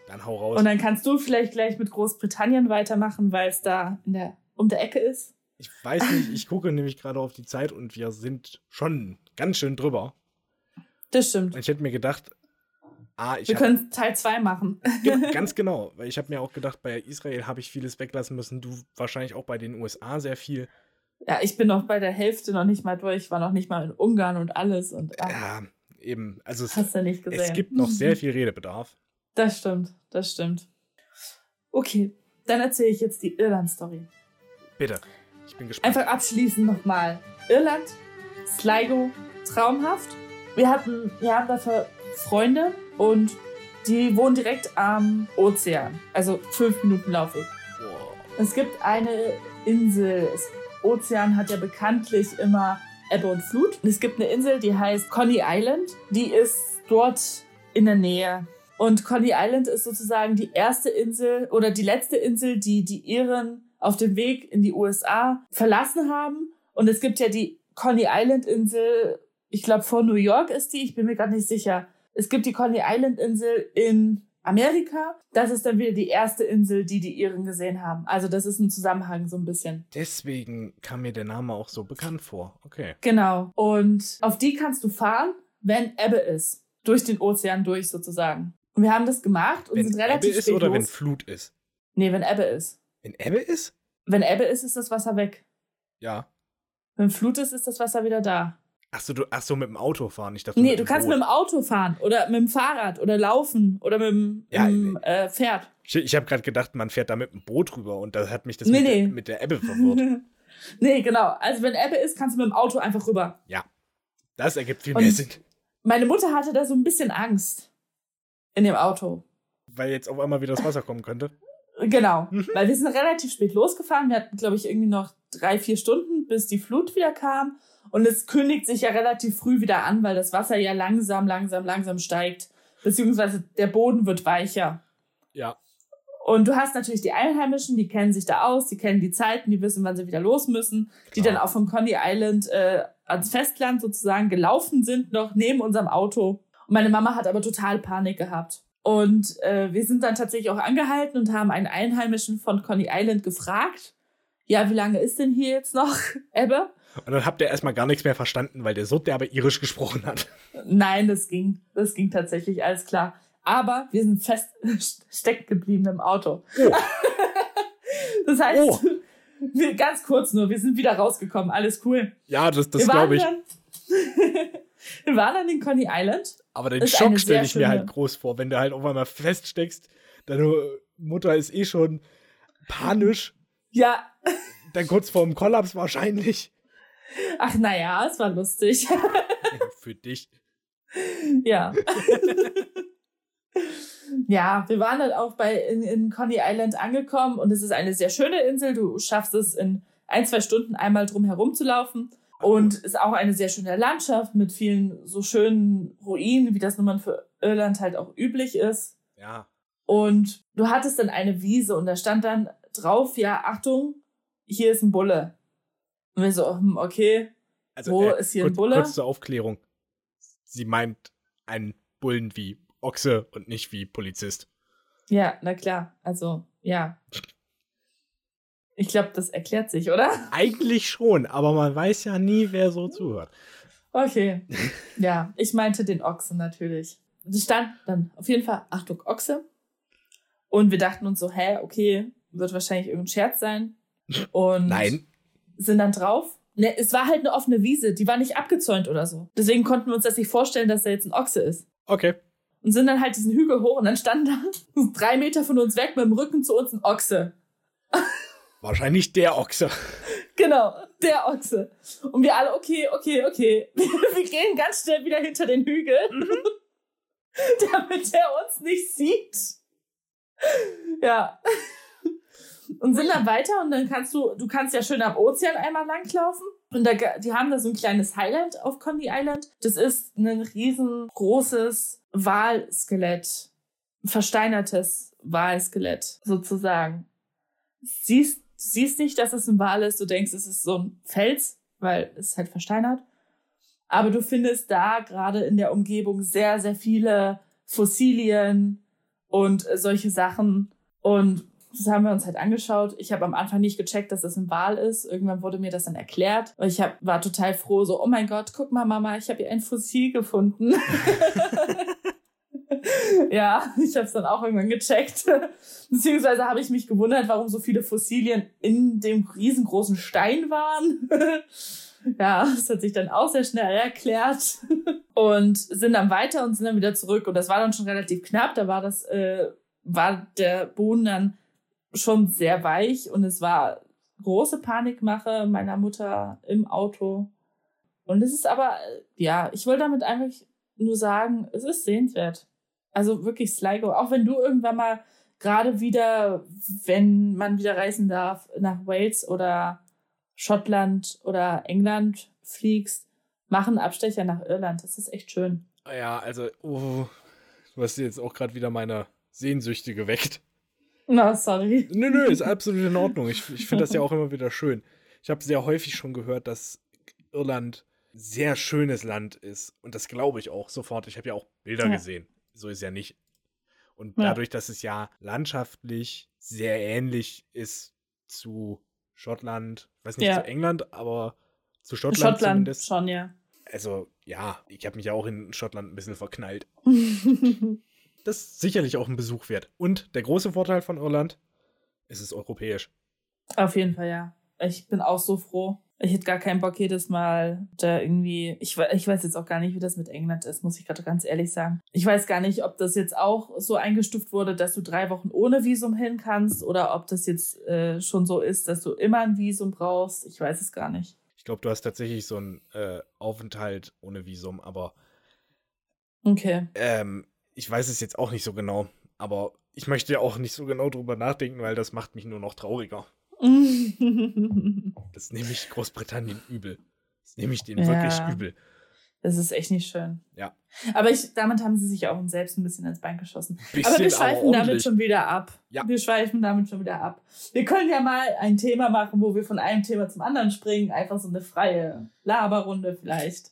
Speaker 1: Dann hau raus.
Speaker 2: Und dann kannst du vielleicht gleich mit Großbritannien weitermachen, weil es da in der, um der Ecke ist.
Speaker 1: Ich weiß nicht, ich gucke nämlich gerade auf die Zeit und wir sind schon ganz schön drüber.
Speaker 2: Das stimmt.
Speaker 1: Und ich hätte mir gedacht, ah, ich
Speaker 2: Wir
Speaker 1: hab,
Speaker 2: können Teil 2 machen.
Speaker 1: Ganz genau, weil ich habe mir auch gedacht, bei Israel habe ich vieles weglassen müssen. Du wahrscheinlich auch bei den USA sehr viel.
Speaker 2: Ja, ich bin noch bei der Hälfte noch nicht mal durch. Ich war noch nicht mal in Ungarn und alles. Und ah,
Speaker 1: Ja, eben. Also es,
Speaker 2: hast du nicht gesehen.
Speaker 1: es gibt noch sehr viel Redebedarf.
Speaker 2: Das stimmt, das stimmt. Okay, dann erzähle ich jetzt die Irland-Story.
Speaker 1: Bitte. Ich bin gespannt.
Speaker 2: Einfach abschließend nochmal. Irland, Sligo, traumhaft. Wir hatten, wir haben dafür Freunde und die wohnen direkt am Ozean. Also fünf Minuten Laufweg.
Speaker 1: Boah.
Speaker 2: Es gibt eine Insel. Das Ozean hat ja bekanntlich immer Ebbe und Flut. Es gibt eine Insel, die heißt Coney Island. Die ist dort in der Nähe. Und Coney Island ist sozusagen die erste Insel oder die letzte Insel, die die Iren auf dem Weg in die USA verlassen haben. Und es gibt ja die Coney Island Insel, ich glaube vor New York ist die, ich bin mir gerade nicht sicher. Es gibt die Coney Island Insel in Amerika. Das ist dann wieder die erste Insel, die die Iren gesehen haben. Also das ist ein Zusammenhang so ein bisschen.
Speaker 1: Deswegen kam mir der Name auch so bekannt vor. Okay.
Speaker 2: Genau. Und auf die kannst du fahren, wenn Ebbe ist. Durch den Ozean durch sozusagen. Und wir haben das gemacht und
Speaker 1: Wenn
Speaker 2: sind relativ
Speaker 1: Ebbe ist oder
Speaker 2: los.
Speaker 1: wenn Flut ist?
Speaker 2: nee, wenn Ebbe ist.
Speaker 1: Wenn Ebbe ist?
Speaker 2: Wenn Ebbe ist, ist das Wasser weg.
Speaker 1: Ja.
Speaker 2: Wenn Flut ist, ist das Wasser wieder da.
Speaker 1: Achso, du, ach so, mit dem Auto fahren. Ich dachte,
Speaker 2: Nee, du kannst
Speaker 1: Boot.
Speaker 2: mit dem Auto fahren oder mit dem Fahrrad oder laufen oder mit dem
Speaker 1: Ja,
Speaker 2: im, äh, Pferd.
Speaker 1: Ich, ich habe gerade gedacht, man fährt da mit dem Boot rüber und da hat mich das
Speaker 2: Nee,
Speaker 1: mit,
Speaker 2: nee.
Speaker 1: Der, mit der Ebbe verwirrt.
Speaker 2: nee, genau. Also wenn Ebbe ist, kannst du mit dem Auto einfach rüber.
Speaker 1: Das ergibt viel
Speaker 2: Und-
Speaker 1: mehr Sinn.
Speaker 2: Meine Mutter hatte da so ein bisschen Angst in dem Auto.
Speaker 1: Weil jetzt auf einmal wieder das Wasser kommen könnte.
Speaker 2: Genau,
Speaker 1: Mhm.
Speaker 2: weil wir sind relativ spät losgefahren. Wir hatten, glaube ich, irgendwie noch drei, vier Stunden, bis die Flut wieder kam. Und es kündigt sich ja relativ früh wieder an, weil das Wasser ja langsam, langsam, langsam steigt. Beziehungsweise der Boden wird weicher.
Speaker 1: Ja.
Speaker 2: Und du hast natürlich die Einheimischen, die kennen sich da aus, die kennen die Zeiten, die wissen, wann sie wieder los müssen, die
Speaker 1: Klar.
Speaker 2: dann auch von Coney Island äh, ans Festland sozusagen gelaufen sind, noch neben unserem Auto. Meine Mama hat aber total Panik gehabt. Und äh, wir sind dann tatsächlich auch angehalten und haben einen Einheimischen von Coney Island gefragt, ja, wie lange ist denn hier jetzt noch Ebbe?
Speaker 1: Und dann habt ihr erstmal gar nichts mehr verstanden, weil der Sod, der aber irisch gesprochen hat.
Speaker 2: Nein, das ging. Das ging tatsächlich, alles klar. Aber wir sind fest stecken geblieben im Auto.
Speaker 1: Oh.
Speaker 2: Das heißt,
Speaker 1: Oh.
Speaker 2: wir, ganz kurz nur, wir sind wieder rausgekommen, alles cool.
Speaker 1: Ja, das, das glaube ich.
Speaker 2: Dann, wir waren dann in Coney Island.
Speaker 1: Aber den Schock stelle ich mir halt groß vor, wenn du halt auf einmal feststeckst, deine Mutter ist eh schon panisch,
Speaker 2: Ja,
Speaker 1: dann kurz vorm Kollaps wahrscheinlich.
Speaker 2: ach naja, es war lustig.
Speaker 1: Für dich.
Speaker 2: ja. ja, wir waren dann auch bei in, in Coney Island angekommen und es ist eine sehr schöne Insel. Du schaffst es in ein, zwei Stunden einmal drum herum zu laufen. Und ist auch eine sehr schöne Landschaft mit vielen so schönen Ruinen, wie das nun mal für Irland halt auch üblich ist.
Speaker 1: Ja.
Speaker 2: Und du hattest dann eine Wiese und da stand dann drauf, ja, Achtung, hier ist ein Bulle. Und wir so, hm, okay,
Speaker 1: Also,
Speaker 2: Wo ist hier ein
Speaker 1: kurz,
Speaker 2: Bulle?
Speaker 1: Kurz zur Aufklärung. Sie meint einen Bullen wie Ochse und nicht wie Polizist.
Speaker 2: ja, na klar, also, ja. Ich glaube, das erklärt sich, oder?
Speaker 1: Eigentlich schon, aber man weiß ja nie, wer so zuhört.
Speaker 2: Okay. Ja, ich meinte den Ochsen natürlich. Es stand dann auf jeden Fall, Achtung, Ochse. Und wir dachten uns so, hä, okay, wird wahrscheinlich irgendein Scherz sein. Und
Speaker 1: Nein.
Speaker 2: sind dann drauf. Ne, es war halt eine offene Wiese, die war nicht abgezäunt oder so. Deswegen konnten wir uns das nicht vorstellen, dass da jetzt ein Ochse ist.
Speaker 1: Okay.
Speaker 2: Und sind dann halt diesen Hügel hoch und dann stand da drei Meter von uns weg mit dem Rücken zu uns ein Ochse.
Speaker 1: Wahrscheinlich der Ochse.
Speaker 2: Genau, der Ochse. Und wir alle, okay, okay, okay. Wir gehen ganz schnell wieder hinter den Hügel, damit er uns nicht sieht. Ja. Und sind dann weiter und dann kannst du, du kannst ja schön am Ozean einmal langlaufen. Und da, die haben da so ein kleines Highland auf Coney Island. Das ist ein riesengroßes Walskelett. Ein versteinertes Walskelett, sozusagen. Siehst, siehst nicht, dass es ein Wal ist. Du denkst, es ist so ein Fels, weil es halt versteinert. Aber du findest da gerade in der Umgebung sehr, sehr viele Fossilien und äh, solche Sachen. Und das haben wir uns halt angeschaut. Ich habe am Anfang nicht gecheckt, dass es ein Wal ist. Irgendwann wurde mir das dann erklärt. Und ich hab, war total froh, so, oh mein Gott, guck mal, Mama, ich habe hier ein Fossil gefunden. ja, ich habe es dann auch irgendwann gecheckt. Beziehungsweise habe ich mich gewundert, warum so viele Fossilien in dem riesengroßen Stein waren. ja, das hat sich dann auch sehr schnell erklärt. Und sind dann weiter und sind dann wieder zurück. Und das war dann schon relativ knapp. Da war das, äh, war der Boden dann schon sehr weich und es war große Panikmache meiner Mutter im Auto. Und es ist aber, äh, ja, ich wollte damit einfach nur sagen, es ist sehenswert. Also wirklich Sligo. Auch wenn du irgendwann mal gerade wieder, wenn man wieder reisen darf, nach Wales oder Schottland oder England fliegst, machen Abstecher nach Irland. Das ist echt schön.
Speaker 1: Ja, also, oh, du hast jetzt auch gerade wieder meine Sehnsüchte geweckt.
Speaker 2: Na, sorry.
Speaker 1: Nö, nö, ist absolut in Ordnung. Ich, ich finde das ja auch immer wieder schön. Ich habe sehr häufig schon gehört, dass Irland sehr schönes Land ist. Und das glaube ich auch sofort. Ich habe ja auch Bilder
Speaker 2: Ja.
Speaker 1: gesehen. So ist ja nicht. Und
Speaker 2: Ja.
Speaker 1: dadurch, dass es ja landschaftlich sehr ähnlich ist zu Schottland, weiß nicht,
Speaker 2: Ja.
Speaker 1: zu England, aber zu Schottland,
Speaker 2: Schottland
Speaker 1: zumindest.
Speaker 2: schon, ja.
Speaker 1: Also, ja, ich habe mich ja auch in Schottland ein bisschen verknallt. Das ist sicherlich auch ein Besuch wert. Und der große Vorteil von Irland, es ist europäisch.
Speaker 2: Auf jeden Fall, ja. Ich bin auch so froh. Ich hätte gar keinen Bock jedes Mal da irgendwie. Ich, ich weiß jetzt auch gar nicht, wie das mit England ist, muss ich gerade ganz ehrlich sagen. Ich weiß gar nicht, ob das jetzt auch so eingestuft wurde, dass du drei Wochen ohne Visum hin kannst oder ob das jetzt äh, schon so ist, dass du immer ein Visum brauchst. Ich weiß es gar nicht.
Speaker 1: Ich glaube, du hast tatsächlich so einen äh, Aufenthalt ohne Visum, aber
Speaker 2: Okay.
Speaker 1: ähm, ich weiß es jetzt auch nicht so genau. Aber ich möchte ja auch nicht so genau drüber nachdenken, weil das macht mich nur noch trauriger. Das nehme ich Großbritannien übel. Das nehme ich denen
Speaker 2: Ja.
Speaker 1: wirklich übel.
Speaker 2: Das ist echt nicht schön.
Speaker 1: Ja.
Speaker 2: Aber ich, damit haben sie sich auch selbst ein bisschen ins Bein geschossen.
Speaker 1: Bisschen,
Speaker 2: aber wir schweifen damit schon wieder ab.
Speaker 1: Ja.
Speaker 2: Wir schweifen damit schon wieder ab. Wir können ja mal ein Thema machen, wo wir von einem Thema zum anderen springen. Einfach so eine freie Laberrunde vielleicht.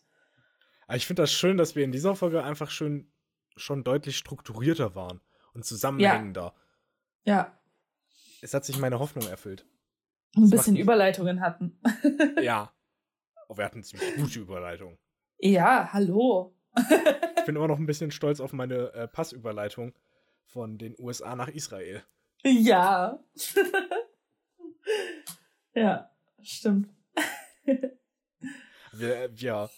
Speaker 1: Aber ich finde das schön, dass wir in dieser Folge einfach schön schon deutlich strukturierter waren und zusammenhängender.
Speaker 2: Ja,
Speaker 1: Es hat sich meine Hoffnung erfüllt.
Speaker 2: Ein bisschen Überleitungen hatten.
Speaker 1: Ja. Oh, wir hatten ziemlich gute Überleitung.
Speaker 2: ja, hallo.
Speaker 1: Ich bin immer noch ein bisschen stolz auf meine äh, Passüberleitung von den USA nach Israel.
Speaker 2: Ja. ja, stimmt.
Speaker 1: Wir, wir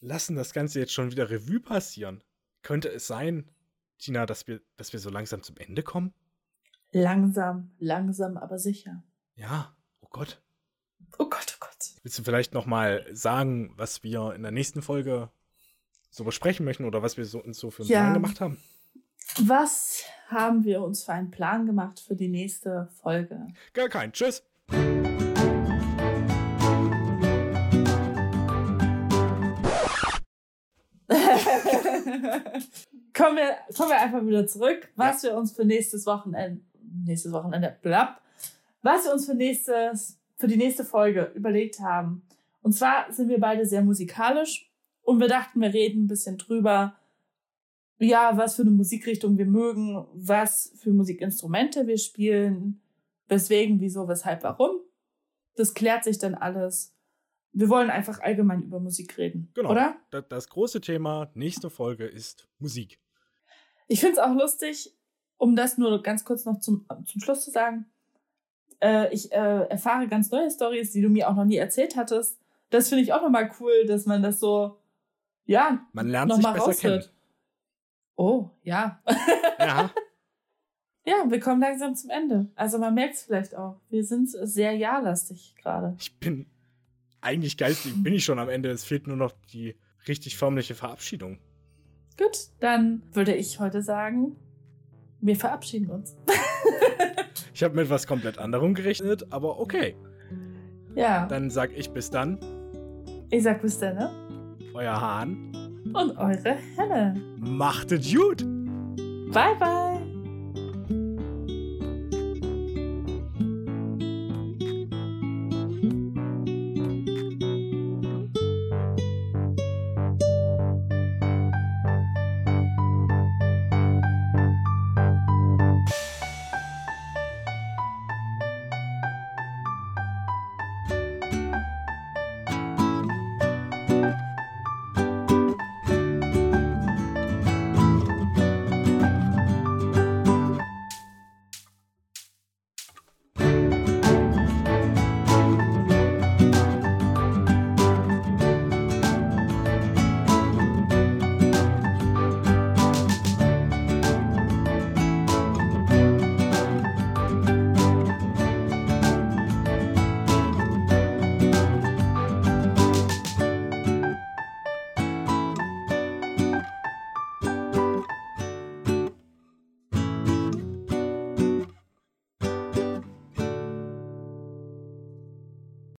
Speaker 1: lassen das Ganze jetzt schon wieder Revue passieren. Könnte es sein, Tina, dass wir, dass wir so langsam zum Ende kommen?
Speaker 2: Langsam, langsam, aber sicher.
Speaker 1: Ja. Oh Gott.
Speaker 2: Oh Gott, oh Gott.
Speaker 1: Willst du vielleicht noch mal sagen, was wir in der nächsten Folge so besprechen möchten oder was wir so, uns so für einen
Speaker 2: Ja.
Speaker 1: Plan gemacht haben?
Speaker 2: Was haben wir uns für einen Plan gemacht für die nächste Folge?
Speaker 1: Gar kein. Tschüss.
Speaker 2: kommen, wir, kommen wir einfach wieder zurück, was wir uns für nächstes Wochenende, nächstes Wochenende, blapp, was wir uns für nächstes, für die nächste Folge überlegt haben. Und zwar sind wir beide sehr musikalisch und wir dachten, wir reden ein bisschen drüber, ja, was für eine Musikrichtung wir mögen, was für Musikinstrumente wir spielen, weswegen, wieso, weshalb, warum. Das klärt sich dann alles. Wir wollen einfach allgemein über Musik reden,
Speaker 1: Genau.
Speaker 2: oder?
Speaker 1: Da- Das große Thema nächste Folge ist Musik.
Speaker 2: Ich finde es auch lustig, um das nur ganz kurz noch zum, zum Schluss zu sagen. Äh, ich äh, erfahre ganz neue Stories, die du mir auch noch nie erzählt hattest. Das finde ich auch nochmal cool, dass man das so, ja,
Speaker 1: Man lernt sich
Speaker 2: nochmal
Speaker 1: besser kennen.
Speaker 2: raushört. Oh, ja.
Speaker 1: Ja,
Speaker 2: ja, wir kommen langsam zum Ende. Also man merkt es vielleicht auch. Wir sind sehr ja-lastig gerade.
Speaker 1: ich bin eigentlich geistig, bin ich schon am Ende. Es fehlt nur noch die richtig förmliche Verabschiedung.
Speaker 2: Gut, dann würde ich heute sagen, wir verabschieden uns.
Speaker 1: Ich habe mit was komplett anderem gerechnet, aber okay.
Speaker 2: ja,
Speaker 1: Dann sag ich bis dann,
Speaker 2: ich sag bis dann, ne?
Speaker 1: euer Hahn.
Speaker 2: Und eure Henne.
Speaker 1: Macht es gut!
Speaker 2: Bye, bye.